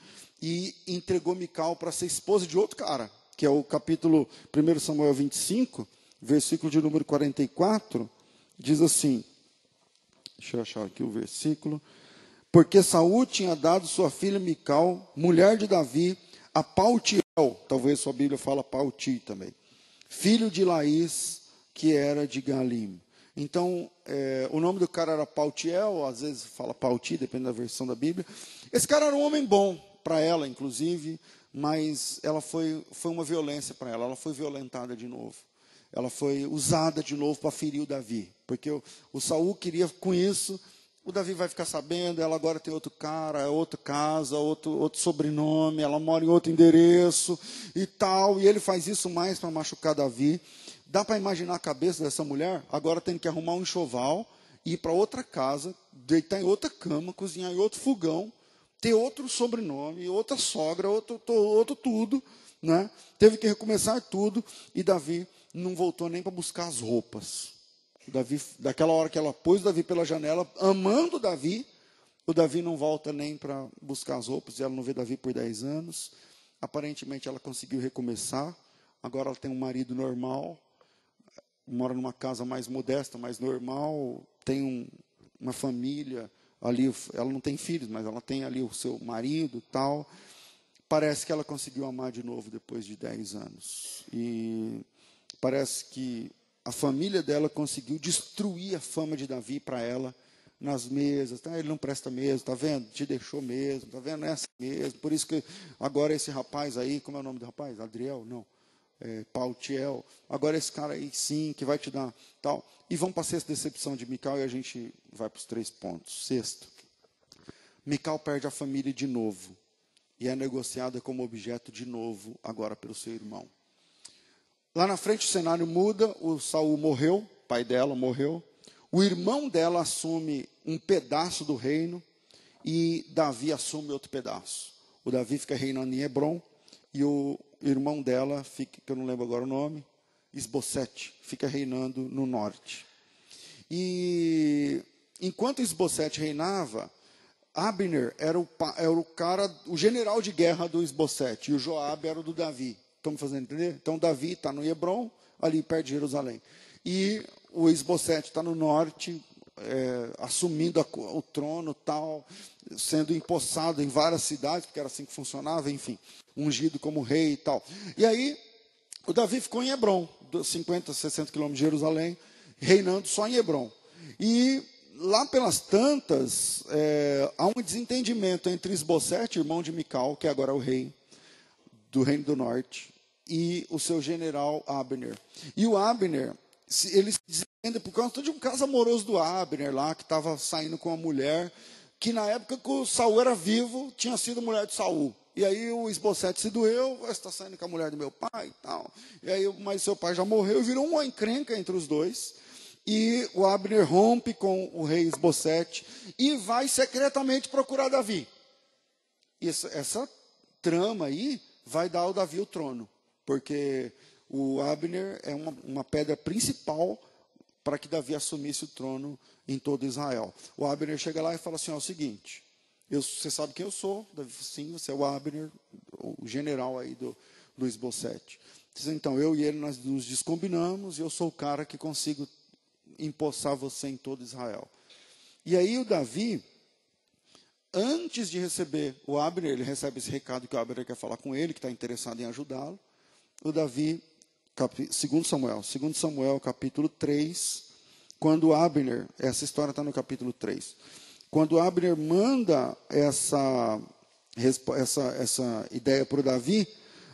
[SPEAKER 1] e entregou Mical para ser esposa de outro cara, que é o capítulo 1 Samuel 25, versículo de número 44, diz assim: Deixa eu achar aqui o versículo porque Saul tinha dado sua filha Mical, mulher de Davi, a Paltiel, talvez sua Bíblia fala Pauti também. Filho de Laís, que era de Galim. Então, é, o nome do cara era Pautiel, às vezes fala Pauti, depende da versão da Bíblia. Esse cara era um homem bom, para ela, inclusive, mas ela foi, foi uma violência para ela, ela foi violentada de novo. Ela foi usada de novo para ferir o Davi, porque o, o Saul queria com isso o Davi vai ficar sabendo, ela agora tem outro cara, é outra casa, outro, outro sobrenome, ela mora em outro endereço e tal, e ele faz isso mais para machucar Davi. Dá para imaginar a cabeça dessa mulher agora tendo que arrumar um enxoval, ir para outra casa, deitar em outra cama, cozinhar em outro fogão, ter outro sobrenome, outra sogra, outro, outro tudo, né? Teve que recomeçar tudo e Davi não voltou nem para buscar as roupas. Davi, daquela hora que ela pôs Davi pela janela, amando Davi, o Davi não volta nem para buscar as roupas, e ela não vê Davi por 10 anos. Aparentemente ela conseguiu recomeçar, agora ela tem um marido normal, mora numa casa mais modesta, mais normal, tem um, uma família ali, ela não tem filhos, mas ela tem ali o seu marido tal. Parece que ela conseguiu amar de novo depois de 10 anos. E parece que a família dela conseguiu destruir a fama de Davi para ela nas mesas. Tá? Ele não presta mesmo, tá vendo? Te deixou mesmo, tá vendo? É assim mesmo. Por isso que agora esse rapaz aí, como é o nome do rapaz? Adriel? Não. É, Pautiel. Agora esse cara aí sim, que vai te dar tal. E vamos para a sexta decepção de Mical e a gente vai para os três pontos. Sexto. Mical perde a família de novo e é negociada como objeto de novo agora pelo seu irmão. Lá na frente o cenário muda, o Saul morreu, pai dela morreu. O irmão dela assume um pedaço do reino e Davi assume outro pedaço. O Davi fica reinando em Hebron e o irmão dela, fica, que eu não lembro agora o nome, Esbocete, fica reinando no norte. E enquanto Esbocete reinava, Abner era o, era o cara, o general de guerra do Esbocete, e o Joabe era o do Davi. Estamos fazendo entender? Então, Davi está no Hebron, ali perto de Jerusalém. E o Esbocete está no norte, é, assumindo a, o trono, tal, sendo empossado em várias cidades, porque era assim que funcionava, enfim, ungido como rei e tal. E aí, o Davi ficou em Hebron, 50, 60 quilômetros de Jerusalém, reinando só em Hebron. E lá pelas tantas, é, há um desentendimento entre Esbocete, irmão de Mical, que agora é o rei do reino do norte, e o seu general Abner. E o Abner, ele se desentende por causa de um caso amoroso do Abner lá, que estava saindo com uma mulher, que na época que o Saul era vivo, tinha sido mulher de Saul. E aí o Esbocete se doeu, está saindo com a mulher do meu pai e tal. E aí, mas seu pai já morreu virou uma encrenca entre os dois. E o Abner rompe com o rei Esbocete e vai secretamente procurar Davi. Isso, essa trama aí vai dar ao Davi o trono porque o Abner é uma, uma pedra principal para que Davi assumisse o trono em todo Israel. O Abner chega lá e fala assim: é o seguinte, eu, você sabe quem eu sou? Davi, sim, você é o Abner, o general aí do, do Esbocete. Diz, então, eu e ele nós nos descombinamos e eu sou o cara que consigo empossar você em todo Israel. E aí o Davi, antes de receber o Abner, ele recebe esse recado que o Abner quer falar com ele, que está interessado em ajudá-lo o Davi, segundo Samuel, segundo Samuel, capítulo 3, quando Abner, essa história está no capítulo 3, quando Abner manda essa, essa, essa ideia para o Davi,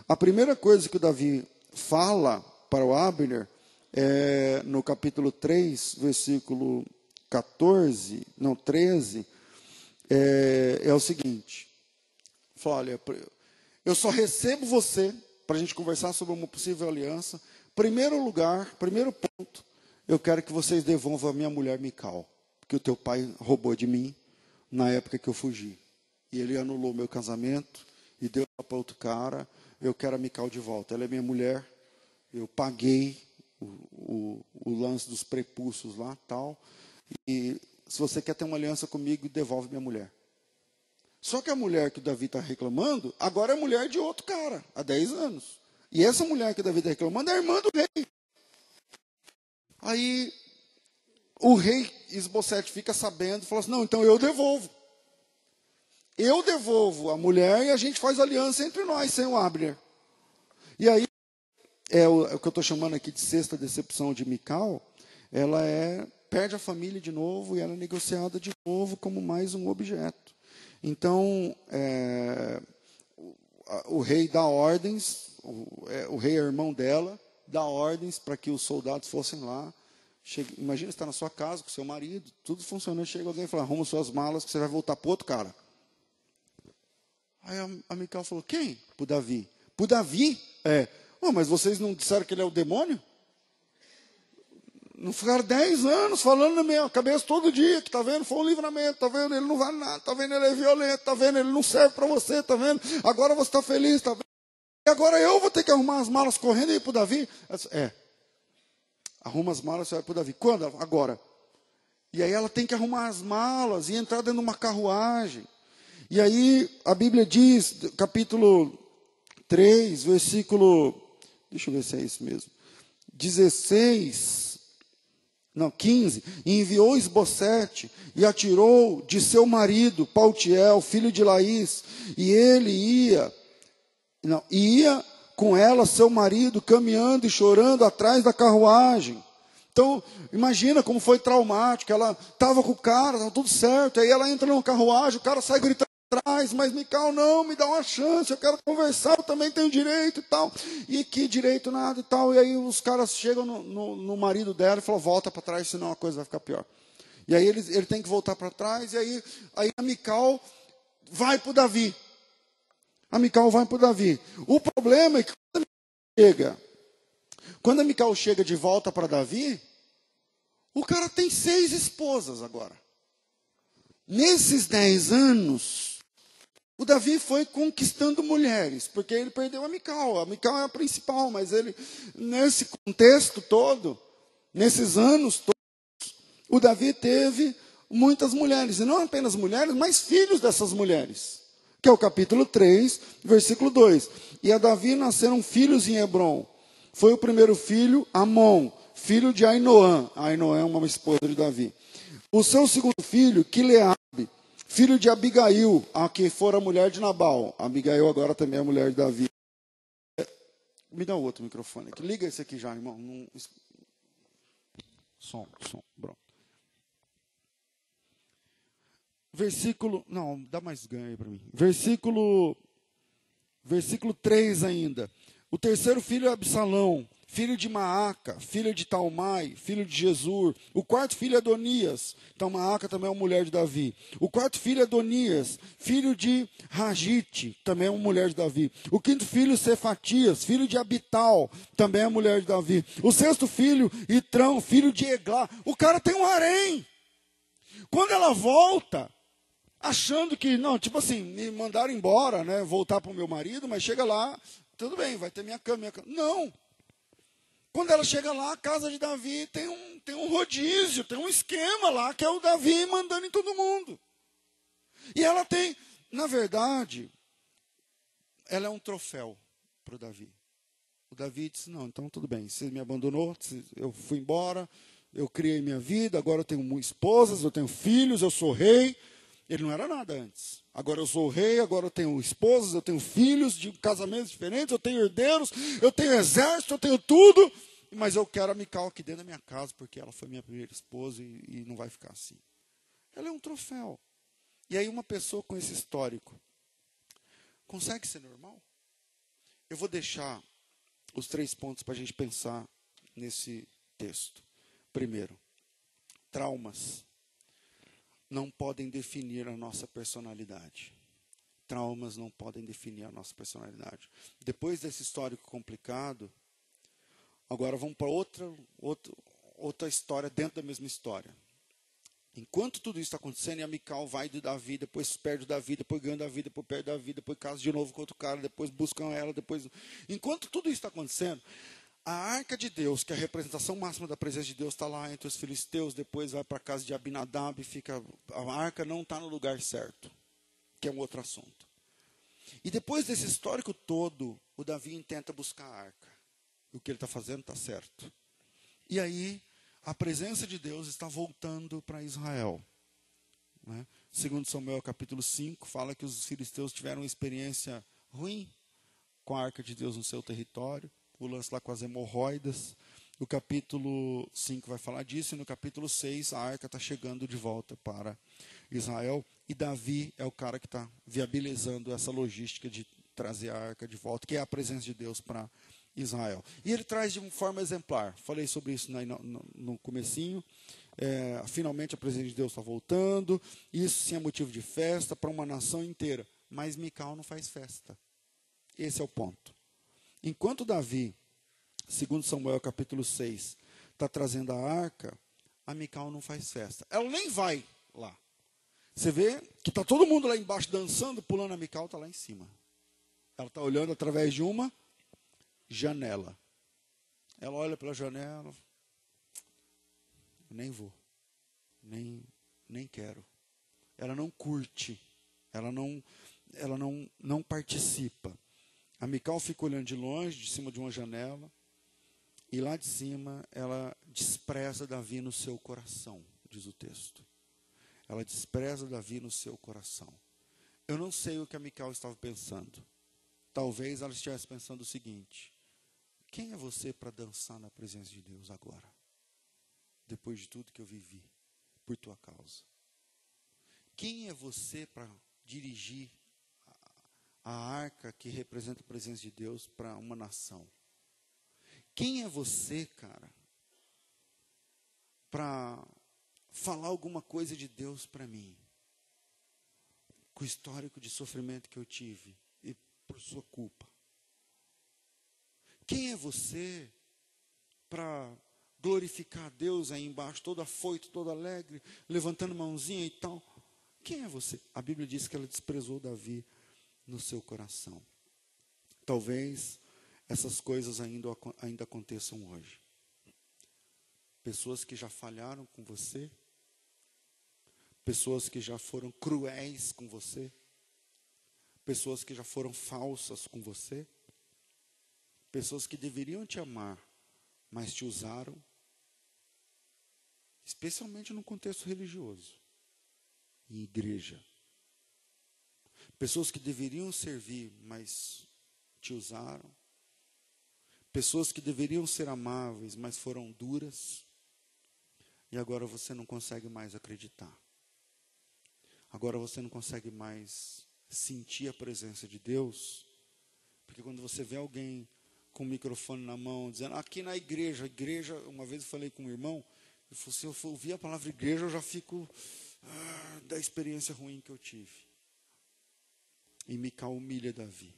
[SPEAKER 1] a primeira coisa que o Davi fala para o Abner, é, no capítulo 3, versículo 14, não, 13, é, é o seguinte: fala, olha, eu só recebo você para a gente conversar sobre uma possível aliança. Primeiro lugar, primeiro ponto, eu quero que vocês devolvam a minha mulher Mical, que o teu pai roubou de mim na época que eu fugi. E ele anulou meu casamento e deu para outro cara. Eu quero a Mical de volta. Ela é minha mulher. Eu paguei o, o, o lance dos prepulsos lá, tal. E se você quer ter uma aliança comigo, devolve minha mulher. Só que a mulher que o Davi está reclamando, agora é mulher de outro cara, há 10 anos. E essa mulher que o Davi está reclamando é a irmã do rei. Aí o rei Esbocete fica sabendo e fala assim: não, então eu devolvo. Eu devolvo a mulher e a gente faz aliança entre nós, sem o Abner. E aí, é o, é o que eu estou chamando aqui de sexta decepção de Mical, ela é perde a família de novo e ela é negociada de novo como mais um objeto. Então, é, o, rei dá ordens, o, é, o, rei é irmão dela, dá ordens para que os soldados fossem lá. Chega, imagina estar na sua casa com seu marido, tudo funcionando, chega alguém e fala, arruma suas malas que você vai voltar para outro cara. Aí a, a falou, quem? Para Davi. Para Davi? É. Oh, mas vocês não disseram que ele é o demônio? Não ficaram dez anos falando na minha cabeça todo dia, que tá vendo, foi um livramento, tá vendo, ele não vale nada, tá vendo, ele é violento, tá vendo, ele não serve para você, tá vendo, agora você está feliz, tá vendo. E agora eu vou ter que arrumar as malas correndo e ir para o Davi? É. Arruma as malas e vai para o Davi. Quando? Agora. E aí ela tem que arrumar as malas e entrar dentro de uma carruagem. E aí a Bíblia diz, capítulo 3, versículo. Deixa eu ver se é isso mesmo. 16 não, 15, e enviou Esbocete e atirou de seu marido, Pautiel, filho de Laís, e ele ia, não, ia com ela, seu marido, caminhando e chorando atrás da carruagem. Então, imagina como foi traumático. Ela estava com o cara, estava tudo certo. Aí ela entra numa carruagem, o cara sai gritando atrás, mas Mical, não, me dá uma chance, eu quero conversar, eu também tenho direito e tal. E que direito nada e tal. E aí os caras chegam no, no, no marido dela e falam, volta para trás, senão a coisa vai ficar pior. E aí ele, ele tem que voltar para trás, e aí, aí a Mical vai para o Davi. A Mical vai para o Davi. O problema é que quando a chega, quando a Mical chega de volta para Davi, o cara tem seis esposas agora. Nesses dez anos, o Davi foi conquistando mulheres, porque ele perdeu a Mical. A Mical é a principal, mas ele, nesse contexto todo, nesses anos todos, o Davi teve muitas mulheres, e não apenas mulheres, mas filhos dessas mulheres. Que é o capítulo 3, versículo 2. E a Davi nasceram filhos em Hebron. Foi o primeiro filho, Amon, filho de Ainoã. Ainoã é uma esposa de Davi. O seu segundo filho, Quileabe, filho de Abigail, a que fora mulher de Nabal. Abigail agora também é mulher de Davi. Me dá outro microfone aqui. Liga esse aqui já, irmão. Não... Som, som, pronto. Versículo, não, dá mais ganho aí para mim. Versículo versículo 3 ainda. O terceiro filho é Absalão, filho de Maaca, filho de Talmai, filho de Jesus. O quarto filho é Adonias. Então Maaca também é uma mulher de Davi. O quarto filho é Adonias, filho de Ragite, também é uma mulher de Davi. O quinto filho Cefatias, filho de Abital, também é mulher de Davi. O sexto filho Itrão, filho de Eglá. O cara tem um harém. Quando ela volta, achando que, não, tipo assim, me mandaram embora, né, voltar para o meu marido, mas chega lá, tudo bem, vai ter minha cama, minha cama. Não, quando ela chega lá, a casa de Davi tem um, tem um rodízio, tem um esquema lá, que é o Davi mandando em todo mundo. E ela tem, na verdade, ela é um troféu para o Davi. O Davi disse: Não, então tudo bem, você me abandonou, eu fui embora, eu criei minha vida, agora eu tenho esposas, eu tenho filhos, eu sou rei. Ele não era nada antes. Agora eu sou rei, agora eu tenho esposas, eu tenho filhos de casamentos diferentes, eu tenho herdeiros, eu tenho exército, eu tenho tudo, mas eu quero a Mical aqui dentro da minha casa, porque ela foi minha primeira esposa e, e não vai ficar assim. Ela é um troféu. E aí uma pessoa com esse histórico consegue ser normal? Eu vou deixar os três pontos para a gente pensar nesse texto. Primeiro, traumas não podem definir a nossa personalidade. Traumas não podem definir a nossa personalidade. Depois desse histórico complicado, agora vamos para outra, outra, outra história dentro da mesma história. Enquanto tudo isso está acontecendo, e a Mical vai de Davi, depois perde o Davi, depois ganha Davi, depois perde Davi, depois casa de novo com outro cara, depois buscam ela, depois. Enquanto tudo isso está acontecendo, a arca de Deus, que é a representação máxima da presença de Deus, está lá entre os filisteus, depois vai para a casa de Abinadab, fica, a arca não está no lugar certo, que é um outro assunto. E depois desse histórico todo, o Davi tenta buscar a arca. O que ele está fazendo está certo. E aí, a presença de Deus está voltando para Israel. Né? Segundo Samuel capítulo 5, fala que os filisteus tiveram uma experiência ruim com a arca de Deus no seu território, o lance lá com as hemorroidas. O capítulo 5 vai falar disso, e no capítulo 6 a arca está chegando de volta para Israel. E Davi é o cara que está viabilizando essa logística de trazer a arca de volta, que é a presença de Deus para Israel. E ele traz de uma forma exemplar. Falei sobre isso no, no, no comecinho. É, finalmente a presença de Deus está voltando. Isso sim é motivo de festa para uma nação inteira. Mas Mical não faz festa. Esse é o ponto. Enquanto Davi, segundo Samuel capítulo 6, está trazendo a arca, a Mical não faz festa. Ela nem vai lá. Você vê que está todo mundo lá embaixo dançando, pulando a Mical, está lá em cima. Ela está olhando através de uma janela. Ela olha pela janela. Nem vou. Nem, nem quero. Ela não curte. Ela não, ela não, não participa. A Mical fica olhando de longe, de cima de uma janela. E lá de cima ela despreza Davi no seu coração, diz o texto. Ela despreza Davi no seu coração. Eu não sei o que a Mical estava pensando. Talvez ela estivesse pensando o seguinte: quem é você para dançar na presença de Deus agora? Depois de tudo que eu vivi por tua causa. Quem é você para dirigir a, arca que representa a presença de Deus para uma nação? Quem é você, cara, para falar alguma coisa de Deus para mim? Com o histórico de sofrimento que eu tive e por sua culpa. Quem é você para glorificar a Deus aí embaixo, todo afoito, todo alegre, levantando mãozinha e tal? Quem é você? A Bíblia diz que ela desprezou Davi no seu coração. Talvez essas coisas ainda, ainda aconteçam hoje. Pessoas que já falharam com você, pessoas que já foram cruéis com você, pessoas que já foram falsas com você Pessoas que deveriam te amar, mas te usaram, especialmente no contexto religioso, em igreja. Pessoas que deveriam servir, mas te usaram. Pessoas que deveriam ser amáveis, mas foram duras. E agora você não consegue mais acreditar. Agora você não consegue mais sentir a presença de Deus. Porque quando você vê alguém com o microfone na mão, dizendo, aqui na igreja, igreja, uma vez eu falei com um irmão, ele falou, se eu ouvir a palavra igreja, eu já fico ah, da experiência ruim que eu tive. E Mical humilha Davi.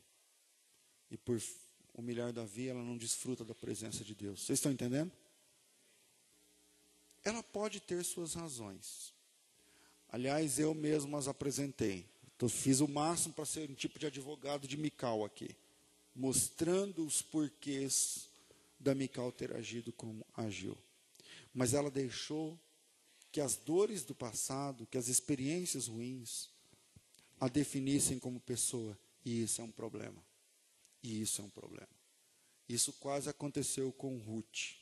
[SPEAKER 1] E por humilhar Davi, ela não desfruta da presença de Deus. Vocês estão entendendo? Ela pode ter suas razões. Aliás, eu mesmo as apresentei. Então, fiz o máximo para ser um tipo de advogado de Mical aqui mostrando os porquês da Mical ter agido como agiu. Mas ela deixou que as dores do passado, que as experiências ruins, a definissem como pessoa. E isso é um problema. E isso é um problema. Isso quase aconteceu com Ruth,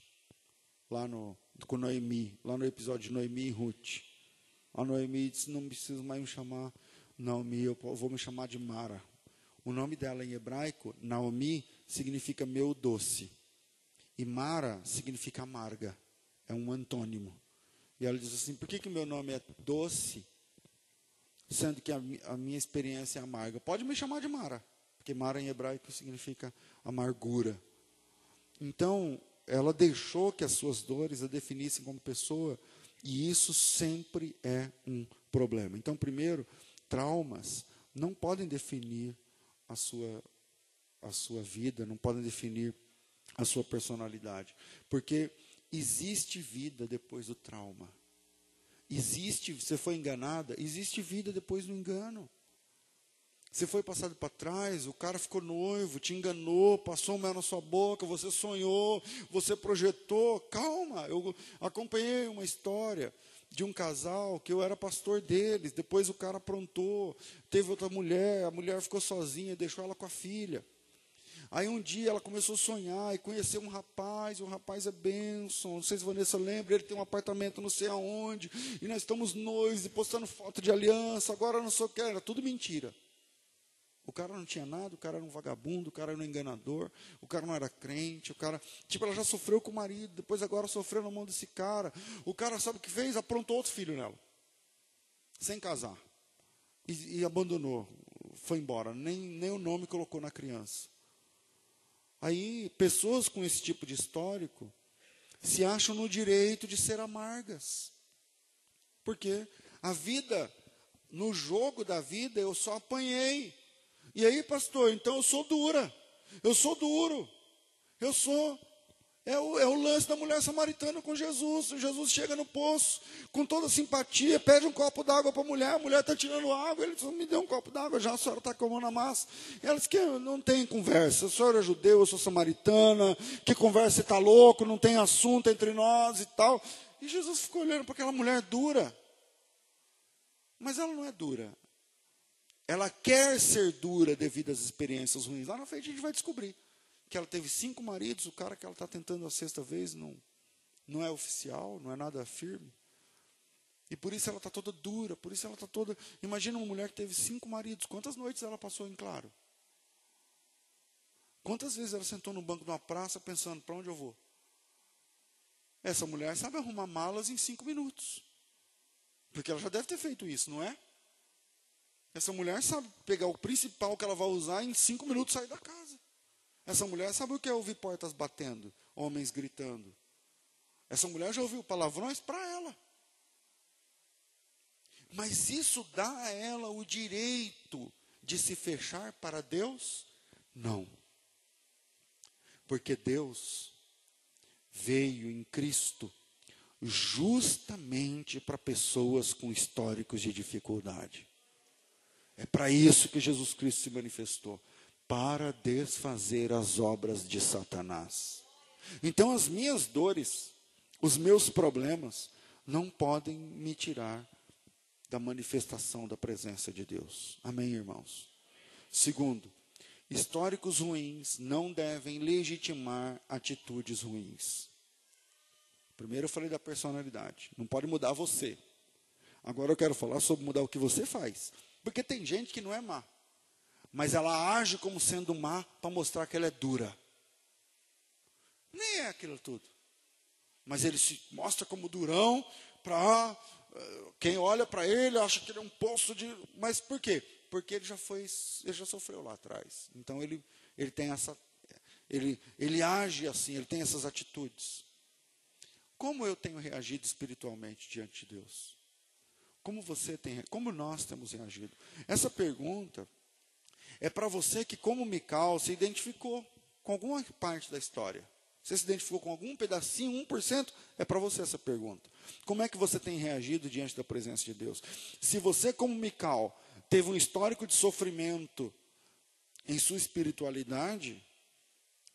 [SPEAKER 1] lá no, com Noemi, lá no episódio de Noemi e Ruth. A Noemi disse: Não preciso mais me chamar Noemi, eu vou me chamar de Mara. O nome dela em hebraico, Naomi, significa meu doce. E Mara significa amarga. É um antônimo. E ela diz assim: por que, que meu nome é doce, sendo que a, a minha experiência é amarga? Pode me chamar de Mara, porque Mara em hebraico significa amargura. Então, ela deixou que as suas dores a definissem como pessoa, e isso sempre é um problema. Então, primeiro, traumas não podem definir a sua, a sua vida, não podem definir a sua personalidade. Porque existe vida depois do trauma. Existe, você foi enganada, existe vida depois do engano. Você foi passado para trás, o cara ficou noivo, te enganou, passou mel na sua boca, você sonhou, você projetou. Calma, eu acompanhei uma história de um casal que eu era pastor deles. Depois o cara aprontou, teve outra mulher, a mulher ficou sozinha, deixou ela com a filha. Aí um dia ela começou a sonhar e conheceu um rapaz, e o rapaz é bênção. Não sei se Vanessa lembra, ele tem um apartamento não sei aonde, e nós estamos noivos e postando foto de aliança, agora não sou o que, era tudo mentira. O cara não tinha nada, o cara era um vagabundo, o cara era um enganador, o cara não era crente, o cara. Tipo, ela já sofreu com o marido, depois agora sofreu na mão desse cara. O cara sabe o que fez? Aprontou outro filho nela. Sem casar. E, e abandonou. Foi embora. Nem, nem o nome colocou na criança. Aí, pessoas com esse tipo de histórico se acham no direito de ser amargas. Porque a vida, no jogo da vida, eu só apanhei. E aí, pastor, então eu sou dura. Eu sou duro. Eu sou. É o, é o lance da mulher samaritana com Jesus. Jesus chega no poço, com toda simpatia, pede um copo d'água para a mulher. A mulher está tirando água. Ele diz: Me deu um copo d'água já, a senhora está com a massa. E ela diz: que Não tem conversa. A senhora é judeu, eu sou samaritana. Que conversa está louco, não tem assunto entre nós e tal. E Jesus ficou olhando para aquela mulher dura. Mas ela não é dura. Ela quer ser dura devido às experiências ruins. Lá na frente a gente vai descobrir que ela teve cinco maridos, o cara que ela está tentando a sexta vez não, não é oficial, não é nada firme. E por isso ela está toda dura, por isso ela está toda. Imagina uma mulher que teve cinco maridos, quantas noites ela passou em claro? Quantas vezes ela sentou no banco de uma praça pensando: para onde eu vou? Essa mulher sabe arrumar malas em cinco minutos. Porque ela já deve ter feito isso, não é? Essa mulher sabe pegar o principal que ela vai usar em cinco minutos sair da casa. Essa mulher sabe o que é ouvir portas batendo, homens gritando. Essa mulher já ouviu palavrões para ela. Mas isso dá a ela o direito de se fechar para Deus? Não. Porque Deus veio em Cristo justamente para pessoas com históricos de dificuldade. É para isso que Jesus Cristo se manifestou para desfazer as obras de Satanás. Então, as minhas dores, os meus problemas, não podem me tirar da manifestação da presença de Deus. Amém, irmãos? Segundo, históricos ruins não devem legitimar atitudes ruins. Primeiro eu falei da personalidade, não pode mudar você. Agora eu quero falar sobre mudar o que você faz. Porque tem gente que não é má, mas ela age como sendo má para mostrar que ela é dura. Nem é aquilo tudo. Mas ele se mostra como durão para eh, quem olha para ele acha que ele é um poço de. Mas por quê? Porque ele já foi, ele já sofreu lá atrás. Então ele, ele tem essa, ele, ele age assim, ele tem essas atitudes. Como eu tenho reagido espiritualmente diante de Deus? Como você tem, como nós temos reagido? Essa pergunta é para você que, como Mical, se identificou com alguma parte da história. Você se identificou com algum pedacinho, 1%? É para você essa pergunta. Como é que você tem reagido diante da presença de Deus? Se você, como Mical, teve um histórico de sofrimento em sua espiritualidade,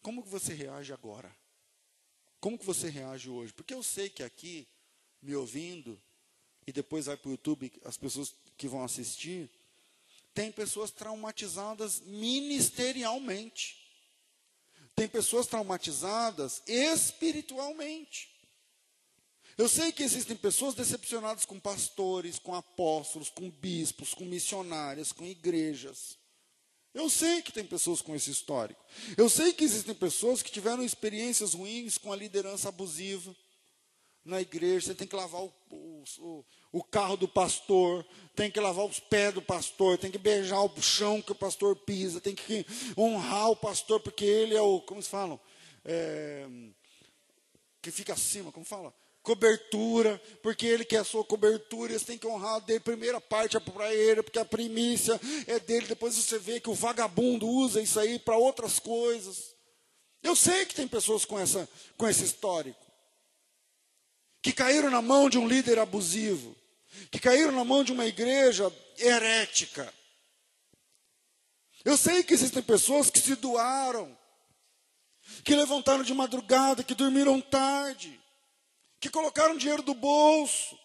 [SPEAKER 1] como que você reage agora? Como que você reage hoje? Porque eu sei que aqui, me ouvindo, e depois vai para o YouTube, as pessoas que vão assistir, tem pessoas traumatizadas ministerialmente. Tem pessoas traumatizadas espiritualmente. Eu sei que existem pessoas decepcionadas com pastores, com apóstolos, com bispos, com missionárias, com igrejas. Eu sei que tem pessoas com esse histórico. Eu sei que existem pessoas que tiveram experiências ruins com a liderança abusiva na igreja, você tem que lavar o, o, o, carro do pastor, tem que lavar os pés do pastor, tem que beijar o chão que o pastor pisa, tem que honrar o pastor, porque ele é o, como se falam? É, que fica acima, como fala? Cobertura, porque ele quer a sua cobertura, você tem que honrar dele. Primeira parte é para ele, porque a primícia é dele. Depois você vê que o vagabundo usa isso aí para outras coisas. Eu sei que tem pessoas com, essa, com esse histórico que caíram na mão de um líder abusivo, que caíram na mão de uma igreja herética. Eu sei que existem pessoas que se doaram, que levantaram de madrugada, que dormiram tarde, que colocaram dinheiro do bolso,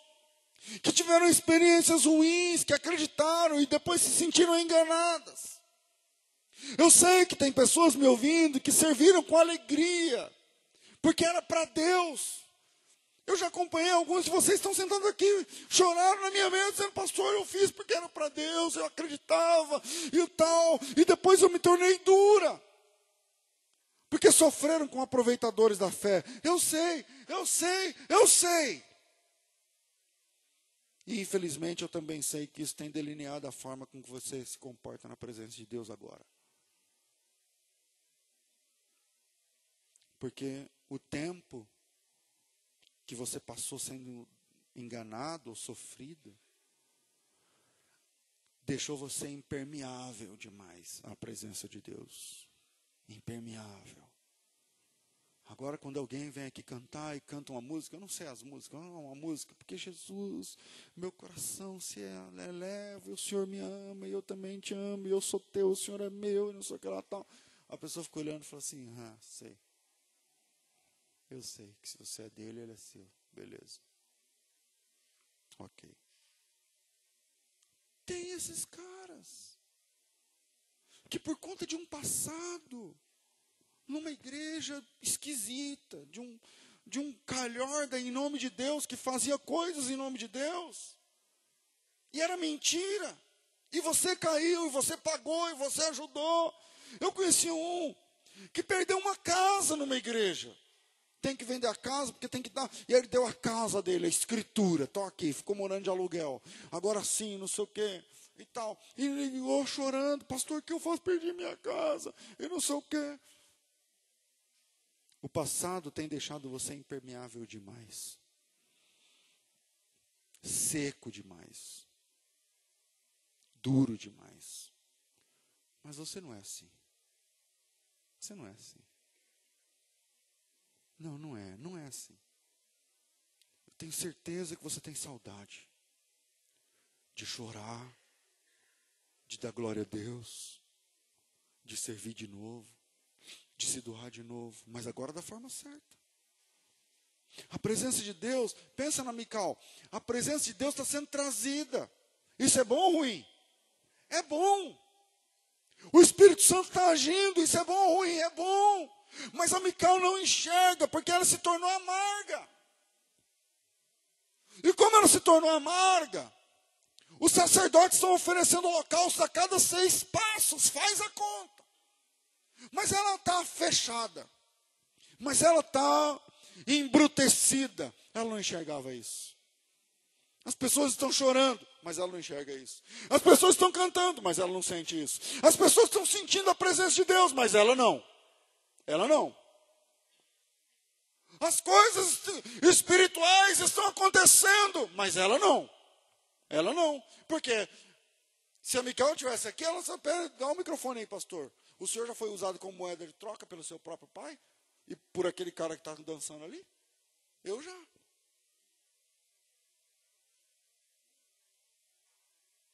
[SPEAKER 1] que tiveram experiências ruins, que acreditaram e depois se sentiram enganadas. Eu sei que tem pessoas me ouvindo que serviram com alegria, porque era para Deus. Eu já acompanhei alguns de vocês estão sentando aqui, choraram na minha mesa, dizendo, pastor, eu fiz porque era para Deus, eu acreditava e tal, e depois eu me tornei dura. Porque sofreram com aproveitadores da fé. Eu sei, eu sei, eu sei. E infelizmente eu também sei que isso tem delineado a forma com que você se comporta na presença de Deus agora. Porque o tempo que você passou sendo enganado ou sofrido, deixou você impermeável demais à presença de Deus. Impermeável. Agora, quando alguém vem aqui cantar e canta uma música, eu não sei as músicas, não é uma música, porque Jesus, meu coração se eleva, o Senhor me ama, e eu também te amo, e eu sou teu, o Senhor é meu, e não sei o que lá tal. A pessoa fica olhando e fala assim: ah, sei. Eu sei que se você é dele, ele é seu. Beleza. Ok. Tem esses caras que por conta de um passado, numa igreja esquisita, de um, de um calhorda em nome de Deus, que fazia coisas em nome de Deus, e era mentira, e você caiu, e você pagou, e você ajudou. Eu conheci um que perdeu uma casa numa igreja tem que vender a casa, porque tem que dar. E ele deu a casa dele, a escritura, estou aqui, ficou morando de aluguel. Agora sim, não sei o quê, e tal. E ele ligou chorando, pastor, o que eu faço? Perdi minha casa, e não sei o quê. O passado tem deixado você impermeável demais, seco demais, duro demais. Mas você não é assim. Você não é assim. Não, não é, não é assim. Eu tenho certeza que você tem saudade de chorar, de dar glória a Deus, de servir de novo, de se doar de novo, mas agora da forma certa. A presença de Deus, pensa na Mical, a presença de Deus está sendo trazida. Isso é bom ou ruim? É bom. O Espírito Santo está agindo, isso é bom ou ruim? É bom. Mas a Mical não enxerga, porque ela se tornou amarga. E como ela se tornou amarga, os sacerdotes estão oferecendo holocausto a cada seis passos, faz a conta. Mas ela está fechada. Mas ela está embrutecida. Ela não enxergava isso. As pessoas estão chorando, mas ela não enxerga isso. As pessoas estão cantando, mas ela não sente isso. As pessoas estão sentindo a presença de Deus, mas ela não. Ela não. As coisas espirituais estão acontecendo, mas ela não. Ela não. Porque se a Micael estivesse aqui, ela só dá o um microfone aí, pastor. O senhor já foi usado como moeda de troca pelo seu próprio pai? E por aquele cara que está dançando ali? Eu já.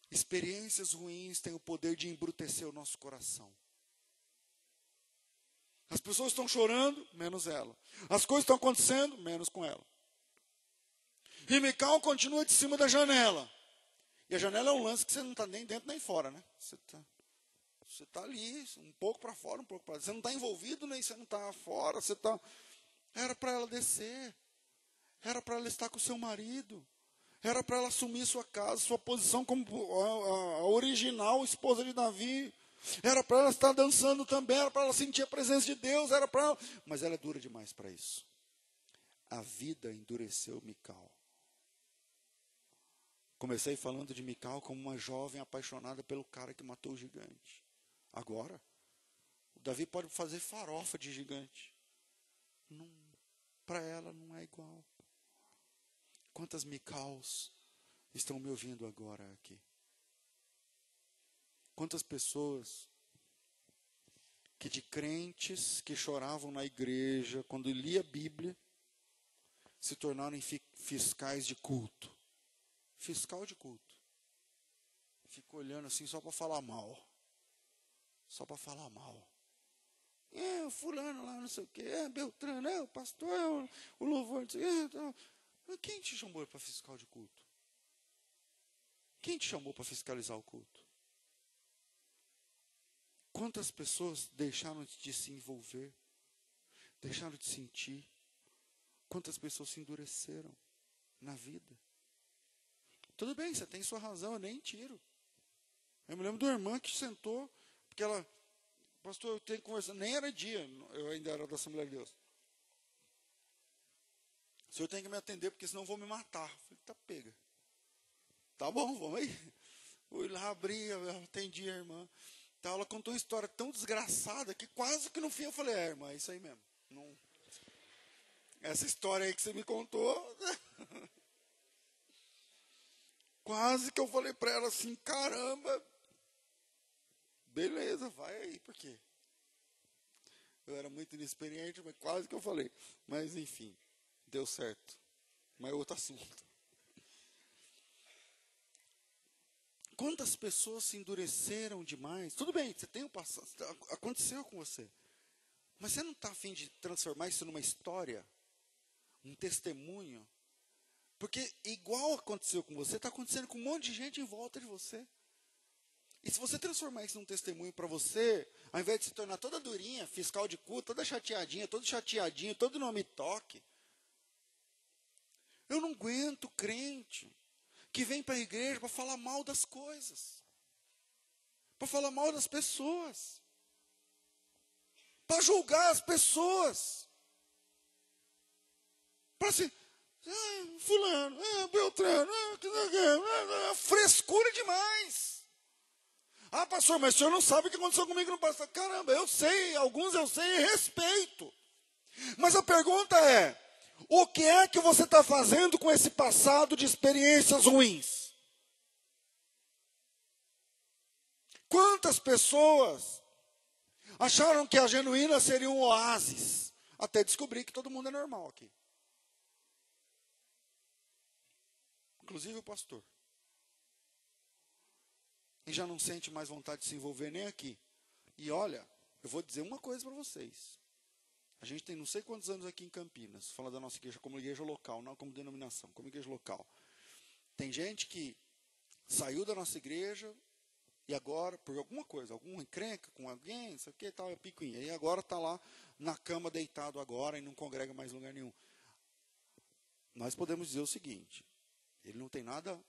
[SPEAKER 1] Experiências ruins têm o poder de embrutecer o nosso coração. As pessoas estão chorando, menos ela. As coisas estão acontecendo, menos com ela. E Mical continua de cima da janela. E a janela é um lance que você não está nem dentro nem fora, né? Você está você tá ali, um pouco para fora, um pouco para Você não está envolvido, nem você não está fora. Você está. Era para ela descer. Era para ela estar com o seu marido. Era para ela assumir sua casa, sua posição como a, a original esposa de Davi. Era para ela estar dançando também, era para ela sentir a presença de Deus, era para ela. Mas ela é dura demais para isso. A vida endureceu Mical. Comecei falando de Mical como uma jovem apaixonada pelo cara que matou o gigante. Agora, o Davi pode fazer farofa de gigante. Para ela não é igual. Quantas Micaus estão me ouvindo agora aqui? Quantas pessoas que de crentes que choravam na igreja quando lia a Bíblia se tornaram fiscais de culto. Fiscal de culto. Fica olhando assim só para falar mal. Só para falar mal. É, fulano lá, não sei o quê, é, Beltrano, é, o pastor, é, o, o louvor, não sei o quê. Mas quem te chamou para fiscal de culto? Quem te chamou para fiscalizar o culto? Quantas pessoas deixaram de se envolver, deixaram de sentir, Quantas pessoas se endureceram na vida? Tudo bem, você tem sua razão, eu nem tiro. Eu me lembro de uma irmã que sentou, porque ela, pastor, eu tenho que conversar, nem era dia, eu ainda era da Assembleia de Deus. O senhor tem que me atender, porque senão vou me matar. Eu falei, tá pega. Tá bom, vamos aí. Fui lá, abri, atendi a irmã. Então, ela contou uma história tão desgraçada que quase que no fim eu falei, é, irmã, é isso aí mesmo. Não... Essa história aí que você me contou. quase que eu falei para ela assim, caramba. Beleza, vai aí, por quê? Eu era muito inexperiente, mas quase que eu falei. Mas enfim, deu certo. Mas é outro assunto. Quantas pessoas se endureceram demais? Tudo bem, você tem um passado, aconteceu com você. Mas você não está afim de transformar isso numa história? Um testemunho? Porque igual aconteceu com você, está acontecendo com um monte de gente em volta de você. E se você transformar isso num testemunho para você, ao invés de se tornar toda durinha, fiscal de culto, toda chateadinha, todo chateadinho, todo nome toque. Eu não aguento crente que vem para a igreja para falar mal das coisas, para falar mal das pessoas, para julgar as pessoas, para assim, ah, fulano, ah, Beltrano, ah, ah, ah, frescura demais. Ah, pastor, mas o senhor não sabe o que aconteceu comigo no passado. Caramba, eu sei, alguns eu sei e respeito. Mas a pergunta é: o que é que você está fazendo com esse passado de experiências ruins? Quantas pessoas acharam que a genuína seria um oásis, até descobrir que todo mundo é normal aqui. Inclusive o pastor. E já não sente mais vontade de se envolver nem aqui. E olha, eu vou dizer uma coisa para vocês. A gente tem não sei quantos anos aqui em Campinas, fala da nossa igreja como igreja local, não como denominação, como igreja local. Tem gente que saiu da nossa igreja e agora, por alguma coisa, alguma encrenca com alguém, não sei o que, tal, é picuinha. E agora está lá na cama deitado agora e não congrega mais lugar nenhum. Nós podemos dizer o seguinte: ele não tem nada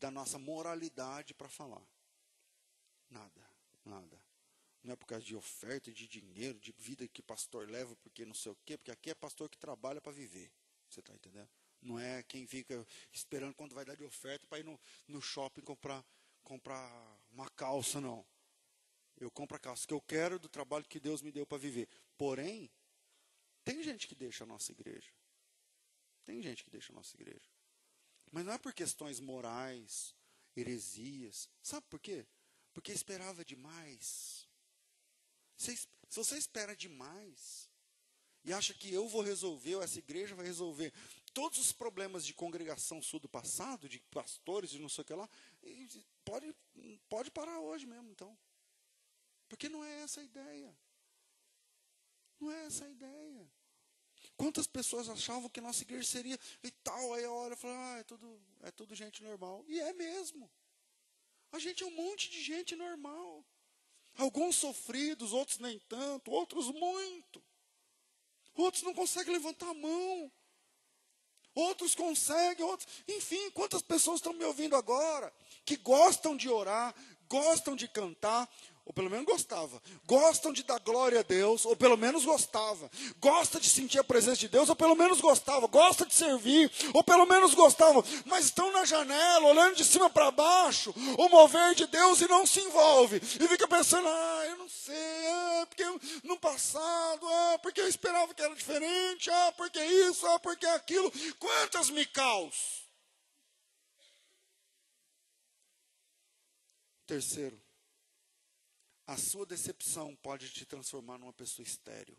[SPEAKER 1] da nossa moralidade para falar. Nada, nada. Não é por causa de oferta, de dinheiro, de vida que pastor leva, porque não sei o quê, porque aqui é pastor que trabalha para viver. Você está entendendo? Não é quem fica esperando quando vai dar de oferta para ir no, no shopping comprar, comprar uma calça, não. Eu compro a calça que eu quero do trabalho que Deus me deu para viver. Porém, tem gente que deixa a nossa igreja. Tem gente que deixa a nossa igreja. Mas não é por questões morais, heresias. Sabe por quê? Porque esperava demais. Se você espera demais e acha que eu vou resolver, ou essa igreja vai resolver todos os problemas de congregação sul do passado, de pastores e não sei o que lá, pode, pode parar hoje mesmo, então. Porque não é essa a ideia. Não é essa a ideia. Quantas pessoas achavam que nossa igreja seria e tal, aí a hora falo, ah, é tudo, é tudo gente normal. E é mesmo. A gente é um monte de gente normal. Alguns sofridos, outros nem tanto, outros muito. Outros não conseguem levantar a mão. Outros conseguem, outros. Enfim, quantas pessoas estão me ouvindo agora que gostam de orar, gostam de cantar, ou pelo menos gostava. Gostam de dar glória a Deus, ou pelo menos gostava. Gosta de sentir a presença de Deus, ou pelo menos gostava. Gosta de servir, ou pelo menos gostava. Mas estão na janela, olhando de cima para baixo, o mover de Deus e não se envolve. E fica pensando, ah, eu não sei, ah, porque no passado, ah, porque eu esperava que era diferente, ah, porque isso, ah, porque aquilo. Quantas micaus? Terceiro, a sua decepção pode te transformar numa pessoa estéril.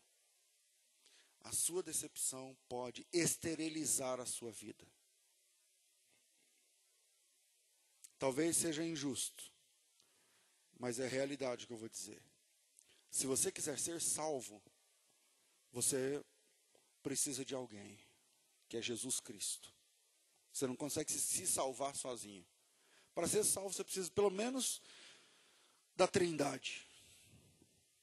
[SPEAKER 1] A sua decepção pode esterilizar a sua vida. Talvez seja injusto, mas é realidade que eu vou dizer. Se você quiser ser salvo, você precisa de alguém, que é Jesus Cristo. Você não consegue se salvar sozinho. Para ser salvo, você precisa pelo menos da Trindade.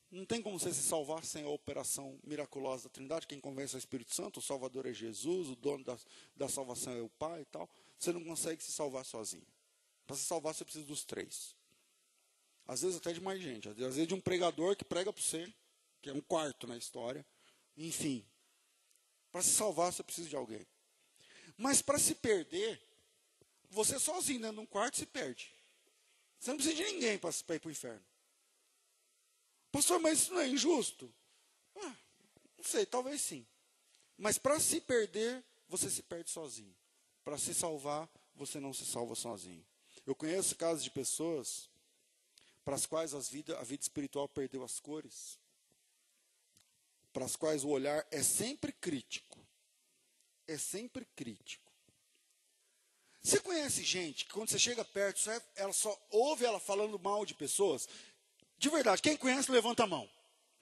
[SPEAKER 1] Não tem como você se salvar sem a operação miraculosa da Trindade. Quem convence é o Espírito Santo, o Salvador é Jesus, o dono da, da salvação é o Pai e tal. Você não consegue se salvar sozinho. Para se salvar, você precisa dos três. Às vezes até de mais gente. Às vezes de um pregador que prega para você, que é um quarto na história. Enfim. Para se salvar, você precisa de alguém. Mas para se perder, você sozinho dentro de um quarto se perde. Você não precisa de ninguém para ir para o inferno. Pastor, mas isso não é injusto? Ah, não sei, talvez sim. Mas para se perder, você se perde sozinho. Para se salvar, você não se salva sozinho. Eu conheço casos de pessoas para as quais as vida, a vida espiritual perdeu as cores, para as quais o olhar é sempre crítico. É sempre crítico. Você conhece gente que quando você chega perto, ela só ouve ela falando mal de pessoas? De verdade, quem conhece, levanta a mão.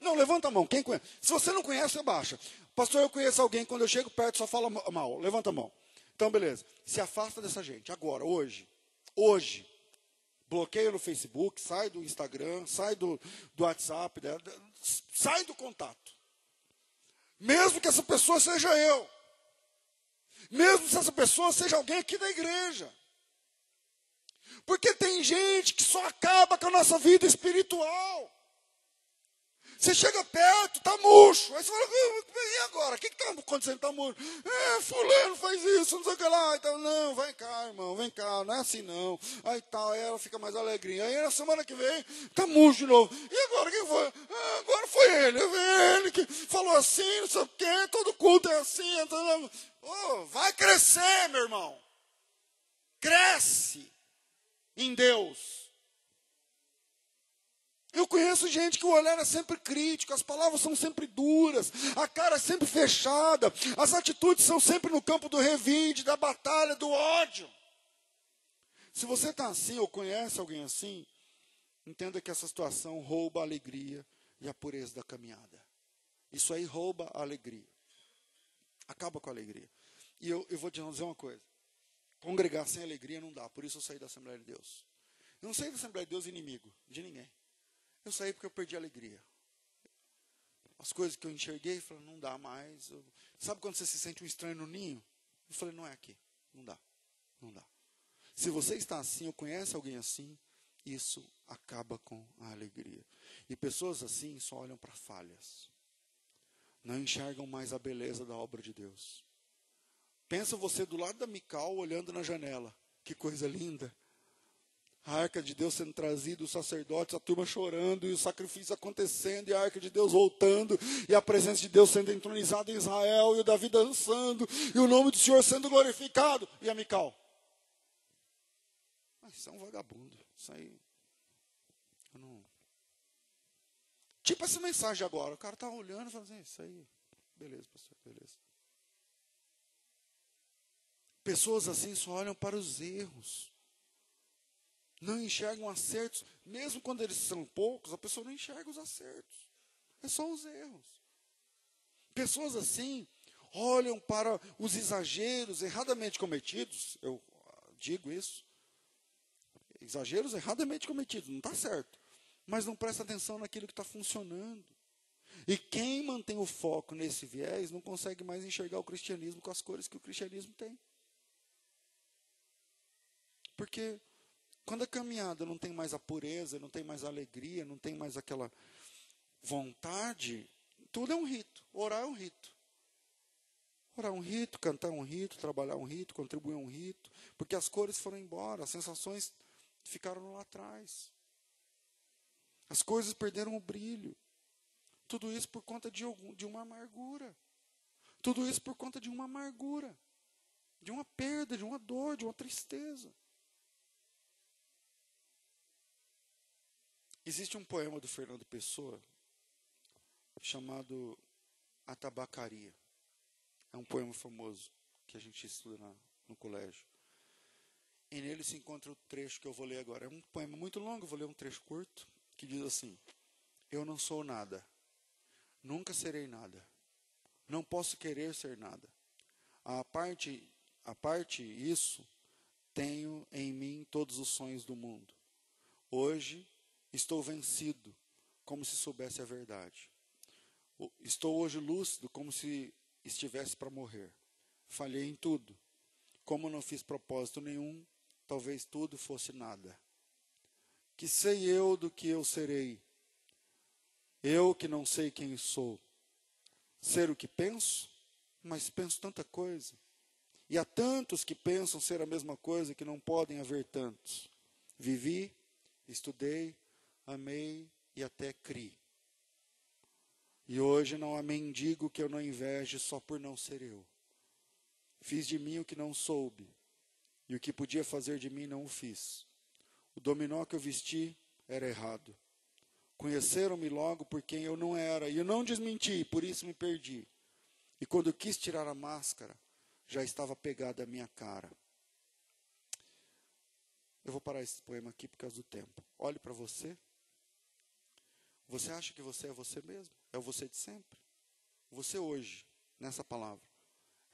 [SPEAKER 1] Não, levanta a mão, quem conhece? Se você não conhece, você baixa. Pastor, eu conheço alguém, quando eu chego perto, só fala mal. Levanta a mão. Então, beleza. Se afasta dessa gente, agora, hoje. Hoje. Bloqueia no Facebook, sai do Instagram, sai do, do WhatsApp, né? sai do contato. Mesmo que essa pessoa seja eu. Mesmo se essa pessoa seja alguém aqui da igreja. Porque tem gente que só acaba com a nossa vida espiritual. Você chega perto, tá murcho. Aí você fala, e agora? O que está acontecendo? Está murcho. É, fulano faz isso, não sei o que lá. Então, não, vem cá, irmão, vem cá, não é assim não. Aí tal, aí ela fica mais alegrinha. Aí na semana que vem, tá murcho de novo. E agora, quem foi? Ah, agora foi ele, ele que falou assim, não sei o que, todo culto é assim. Então, oh, vai crescer, meu irmão. Cresce em Deus. Eu conheço gente que o olhar é sempre crítico, as palavras são sempre duras, a cara é sempre fechada, as atitudes são sempre no campo do revide, da batalha, do ódio. Se você está assim ou conhece alguém assim, entenda que essa situação rouba a alegria e a pureza da caminhada. Isso aí rouba a alegria. Acaba com a alegria. E eu, eu vou te dizer uma coisa. Congregar sem alegria não dá, por isso eu saí da Assembleia de Deus. Eu não saí da Assembleia de Deus inimigo de ninguém. Eu saí porque eu perdi a alegria. As coisas que eu enxerguei, falei, não dá mais. Eu... Sabe quando você se sente um estranho no ninho? Eu falei, não é aqui. Não dá. Não dá. Se você está assim ou conhece alguém assim, isso acaba com a alegria. E pessoas assim só olham para falhas. Não enxergam mais a beleza da obra de Deus. Pensa você do lado da Mical olhando na janela. Que coisa linda a arca de Deus sendo trazida, os sacerdotes, a turma chorando, e o sacrifício acontecendo, e a arca de Deus voltando, e a presença de Deus sendo entronizada em Israel, e o Davi dançando, e o nome do Senhor sendo glorificado. E a Mical? Ah, isso é um vagabundo. Isso aí. Eu não... Tipo essa mensagem agora. O cara está olhando e falando assim, isso aí. Beleza, pastor, beleza. Pessoas assim só olham para os erros não enxergam acertos, mesmo quando eles são poucos, a pessoa não enxerga os acertos. É só os erros. Pessoas assim olham para os exageros erradamente cometidos, eu digo isso. Exageros erradamente cometidos, não está certo. Mas não presta atenção naquilo que está funcionando. E quem mantém o foco nesse viés não consegue mais enxergar o cristianismo com as cores que o cristianismo tem. Porque quando a caminhada não tem mais a pureza, não tem mais a alegria, não tem mais aquela vontade, tudo é um rito. Orar é um rito. Orar é um rito, cantar é um rito, trabalhar é um rito, contribuir um rito, porque as cores foram embora, as sensações ficaram lá atrás. As coisas perderam o brilho. Tudo isso por conta de, algum, de uma amargura. Tudo isso por conta de uma amargura, de uma perda, de uma dor, de uma tristeza. Existe um poema do Fernando Pessoa chamado A Tabacaria. É um poema famoso que a gente estuda na, no colégio. E nele se encontra o trecho que eu vou ler agora. É um poema muito longo, vou ler um trecho curto, que diz assim: Eu não sou nada, nunca serei nada, não posso querer ser nada. A parte, a parte isso, tenho em mim todos os sonhos do mundo. Hoje Estou vencido, como se soubesse a verdade. Estou hoje lúcido como se estivesse para morrer. Falhei em tudo. Como não fiz propósito nenhum, talvez tudo fosse nada. Que sei eu do que eu serei? Eu que não sei quem sou. Ser o que penso? Mas penso tanta coisa. E há tantos que pensam ser a mesma coisa que não podem haver tantos. Vivi, estudei, amei e até criei. E hoje não há mendigo que eu não inveje só por não ser eu. Fiz de mim o que não soube, e o que podia fazer de mim não o fiz. O dominó que eu vesti era errado. Conheceram-me logo por quem eu não era, e eu não desmenti, por isso me perdi. E quando quis tirar a máscara, já estava pegada a minha cara. Eu vou parar esse poema aqui por causa do tempo. Olhe para você. Você acha que você é você mesmo? É o você de sempre? Você hoje, nessa palavra,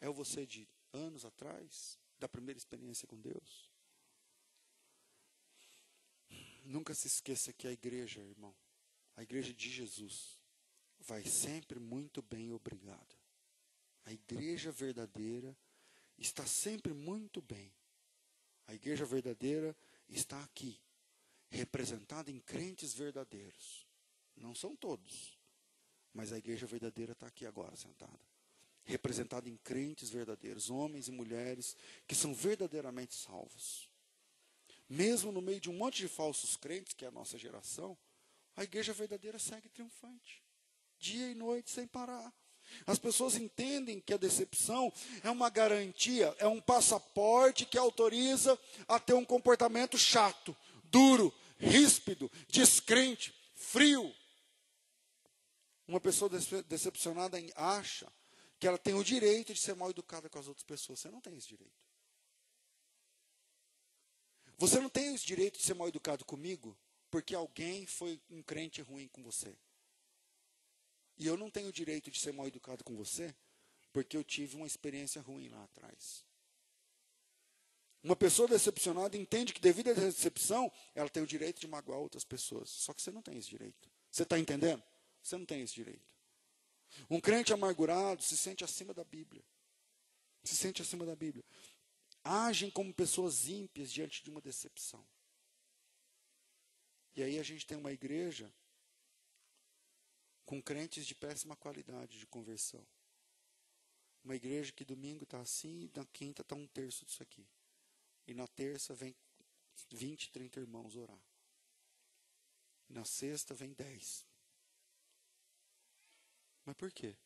[SPEAKER 1] é o você de anos atrás, da primeira experiência com Deus? Nunca se esqueça que a igreja, irmão, a igreja de Jesus, vai sempre muito bem obrigada. A igreja verdadeira está sempre muito bem. A igreja verdadeira está aqui, representada em crentes verdadeiros. Não são todos, mas a igreja verdadeira está aqui agora sentada. Representada em crentes verdadeiros, homens e mulheres que são verdadeiramente salvos. Mesmo no meio de um monte de falsos crentes, que é a nossa geração, a igreja verdadeira segue triunfante, dia e noite sem parar. As pessoas entendem que a decepção é uma garantia, é um passaporte que autoriza a ter um comportamento chato, duro, ríspido, descrente, frio. Uma pessoa decepcionada acha que ela tem o direito de ser mal educada com as outras pessoas. Você não tem esse direito. Você não tem esse direito de ser mal educado comigo porque alguém foi um crente ruim com você. E eu não tenho o direito de ser mal educado com você porque eu tive uma experiência ruim lá atrás. Uma pessoa decepcionada entende que, devido à decepção, ela tem o direito de magoar outras pessoas. Só que você não tem esse direito. Você está entendendo? Você não tem esse direito. Um crente amargurado se sente acima da Bíblia. Se sente acima da Bíblia. Agem como pessoas ímpias diante de uma decepção. E aí a gente tem uma igreja com crentes de péssima qualidade de conversão. Uma igreja que domingo está assim, na quinta está um terço disso aqui. E na terça vem 20, 30 irmãos orar. Na sexta vem 10. Mas por quê?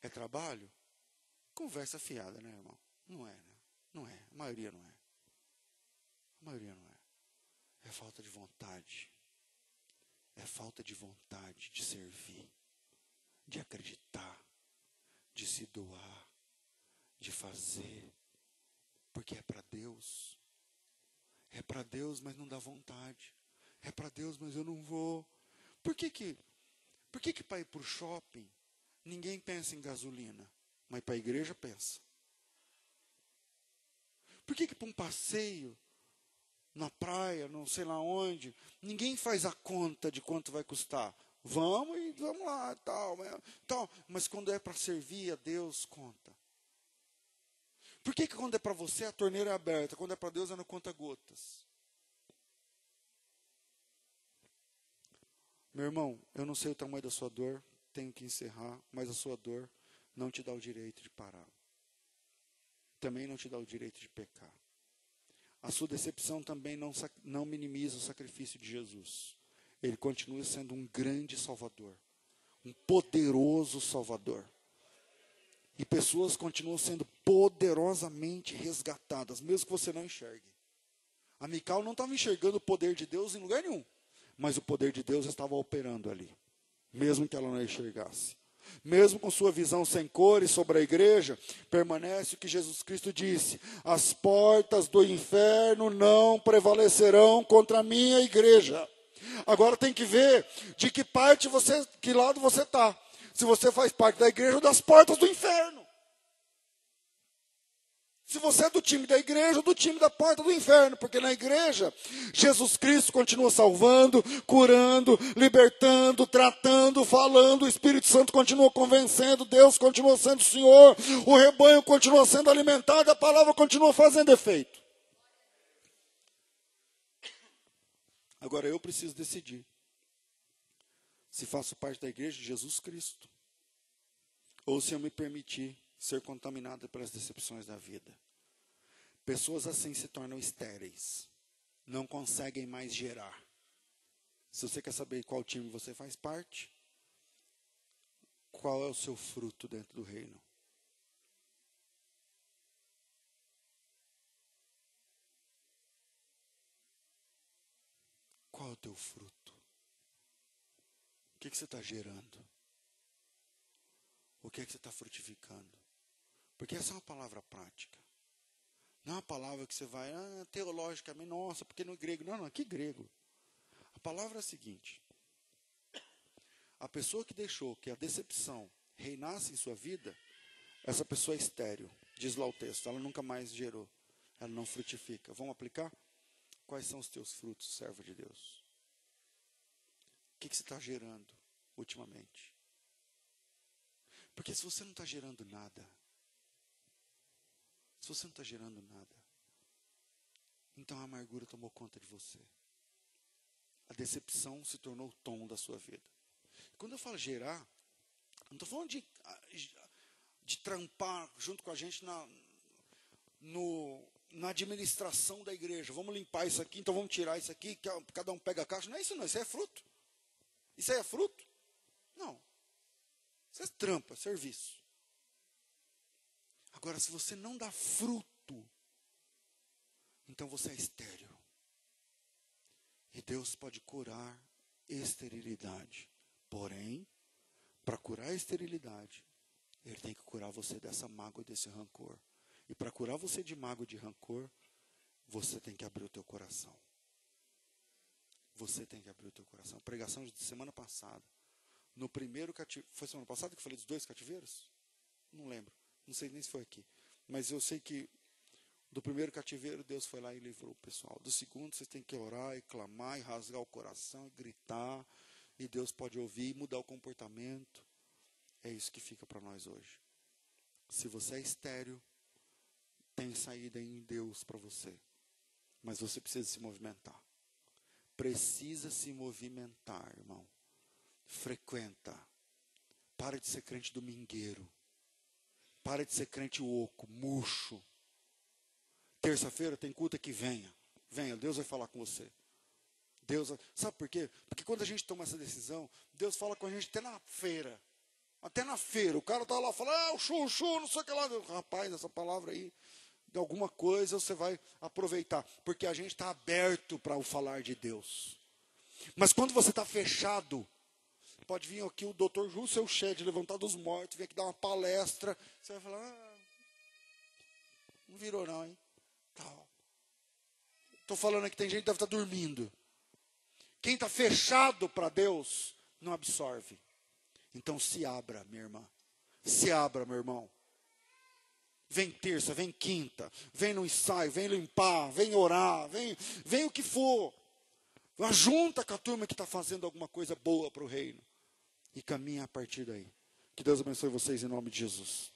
[SPEAKER 1] É trabalho? Conversa fiada, né, irmão? Não é, né? Não é. A maioria não é. A maioria não é. É falta de vontade. É falta de vontade de servir, de acreditar, de se doar, de fazer. Porque é para Deus. É para Deus, mas não dá vontade. É para Deus, mas eu não vou. Por que que por que, que para ir para o shopping ninguém pensa em gasolina, mas para a igreja pensa? Por que, que para um passeio na praia, não sei lá onde, ninguém faz a conta de quanto vai custar? Vamos e vamos lá, tal, tal. Mas quando é para servir a Deus, conta. Por que, que quando é para você a torneira é aberta, quando é para Deus é no conta-gotas? Meu irmão, eu não sei o tamanho da sua dor, tenho que encerrar, mas a sua dor não te dá o direito de parar. Também não te dá o direito de pecar. A sua decepção também não, não minimiza o sacrifício de Jesus. Ele continua sendo um grande Salvador, um poderoso Salvador. E pessoas continuam sendo poderosamente resgatadas, mesmo que você não enxergue. A Mical não estava enxergando o poder de Deus em lugar nenhum mas o poder de Deus estava operando ali, mesmo que ela não enxergasse. Mesmo com sua visão sem cores sobre a igreja, permanece o que Jesus Cristo disse: as portas do inferno não prevalecerão contra a minha igreja. Agora tem que ver de que parte você, que lado você está. Se você faz parte da igreja ou das portas do inferno. Se você é do time da igreja ou do time da porta do inferno, porque na igreja Jesus Cristo continua salvando, curando, libertando, tratando, falando, o Espírito Santo continua convencendo, Deus continua sendo Senhor, o rebanho continua sendo alimentado, a palavra continua fazendo efeito. Agora eu preciso decidir se faço parte da igreja de Jesus Cristo ou se eu me permitir ser contaminada pelas decepções da vida. Pessoas assim se tornam estéreis, não conseguem mais gerar. Se você quer saber qual time você faz parte, qual é o seu fruto dentro do reino? Qual é o teu fruto? O que, que você está gerando? O que, que você está frutificando? Porque essa é uma palavra prática. Não é uma palavra que você vai, ah, teologicamente, nossa, porque no grego. Não, não, que grego. A palavra é a seguinte: a pessoa que deixou que a decepção reinasse em sua vida, essa pessoa é estéreo, diz lá o texto, ela nunca mais gerou, ela não frutifica. Vamos aplicar? Quais são os teus frutos, servo de Deus? O que, que você está gerando ultimamente? Porque se você não está gerando nada, se você não está gerando nada, então a amargura tomou conta de você. A decepção se tornou o tom da sua vida. Quando eu falo gerar, não estou falando de, de trampar junto com a gente na, no, na administração da igreja. Vamos limpar isso aqui, então vamos tirar isso aqui, cada um pega a caixa. Não é isso não, isso é fruto. Isso aí é fruto? Não. Isso é trampa, serviço. Agora, se você não dá fruto, então você é estéreo. E Deus pode curar esterilidade. Porém, para curar a esterilidade, Ele tem que curar você dessa mágoa, desse rancor. E para curar você de mágoa e de rancor, você tem que abrir o teu coração. Você tem que abrir o teu coração. Pregação de semana passada. No primeiro cativeiro. Foi semana passada que eu falei dos dois cativeiros? Não lembro. Não sei nem se foi aqui. Mas eu sei que do primeiro cativeiro Deus foi lá e livrou o pessoal. Do segundo vocês têm que orar e clamar e rasgar o coração e gritar. E Deus pode ouvir e mudar o comportamento. É isso que fica para nós hoje. Se você é estéreo, tem saída em Deus para você. Mas você precisa se movimentar. Precisa se movimentar, irmão frequenta. Para de ser crente domingueiro. Para de ser crente oco, murcho. Terça-feira tem culto que venha. Venha, Deus vai falar com você. Deus, sabe por quê? Porque quando a gente toma essa decisão, Deus fala com a gente até na feira. Até na feira. O cara tá lá falando, ah, o chu, chu, não sei o que lá. Rapaz, essa palavra aí, de alguma coisa você vai aproveitar. Porque a gente está aberto para o falar de Deus. Mas quando você está fechado, Pode vir aqui o doutor Seu Shed, levantar dos mortos, vir aqui dar uma palestra. Você vai falar, ah, não virou não, hein? Estou falando aqui, tem gente que deve estar tá dormindo. Quem está fechado para Deus, não absorve. Então se abra, minha irmã. Se abra, meu irmão. Vem terça, vem quinta, vem no ensaio, vem limpar, vem orar, vem, vem o que for. Junta com a turma que está fazendo alguma coisa boa para o reino e caminha a partir daí. Que Deus abençoe vocês em nome de Jesus.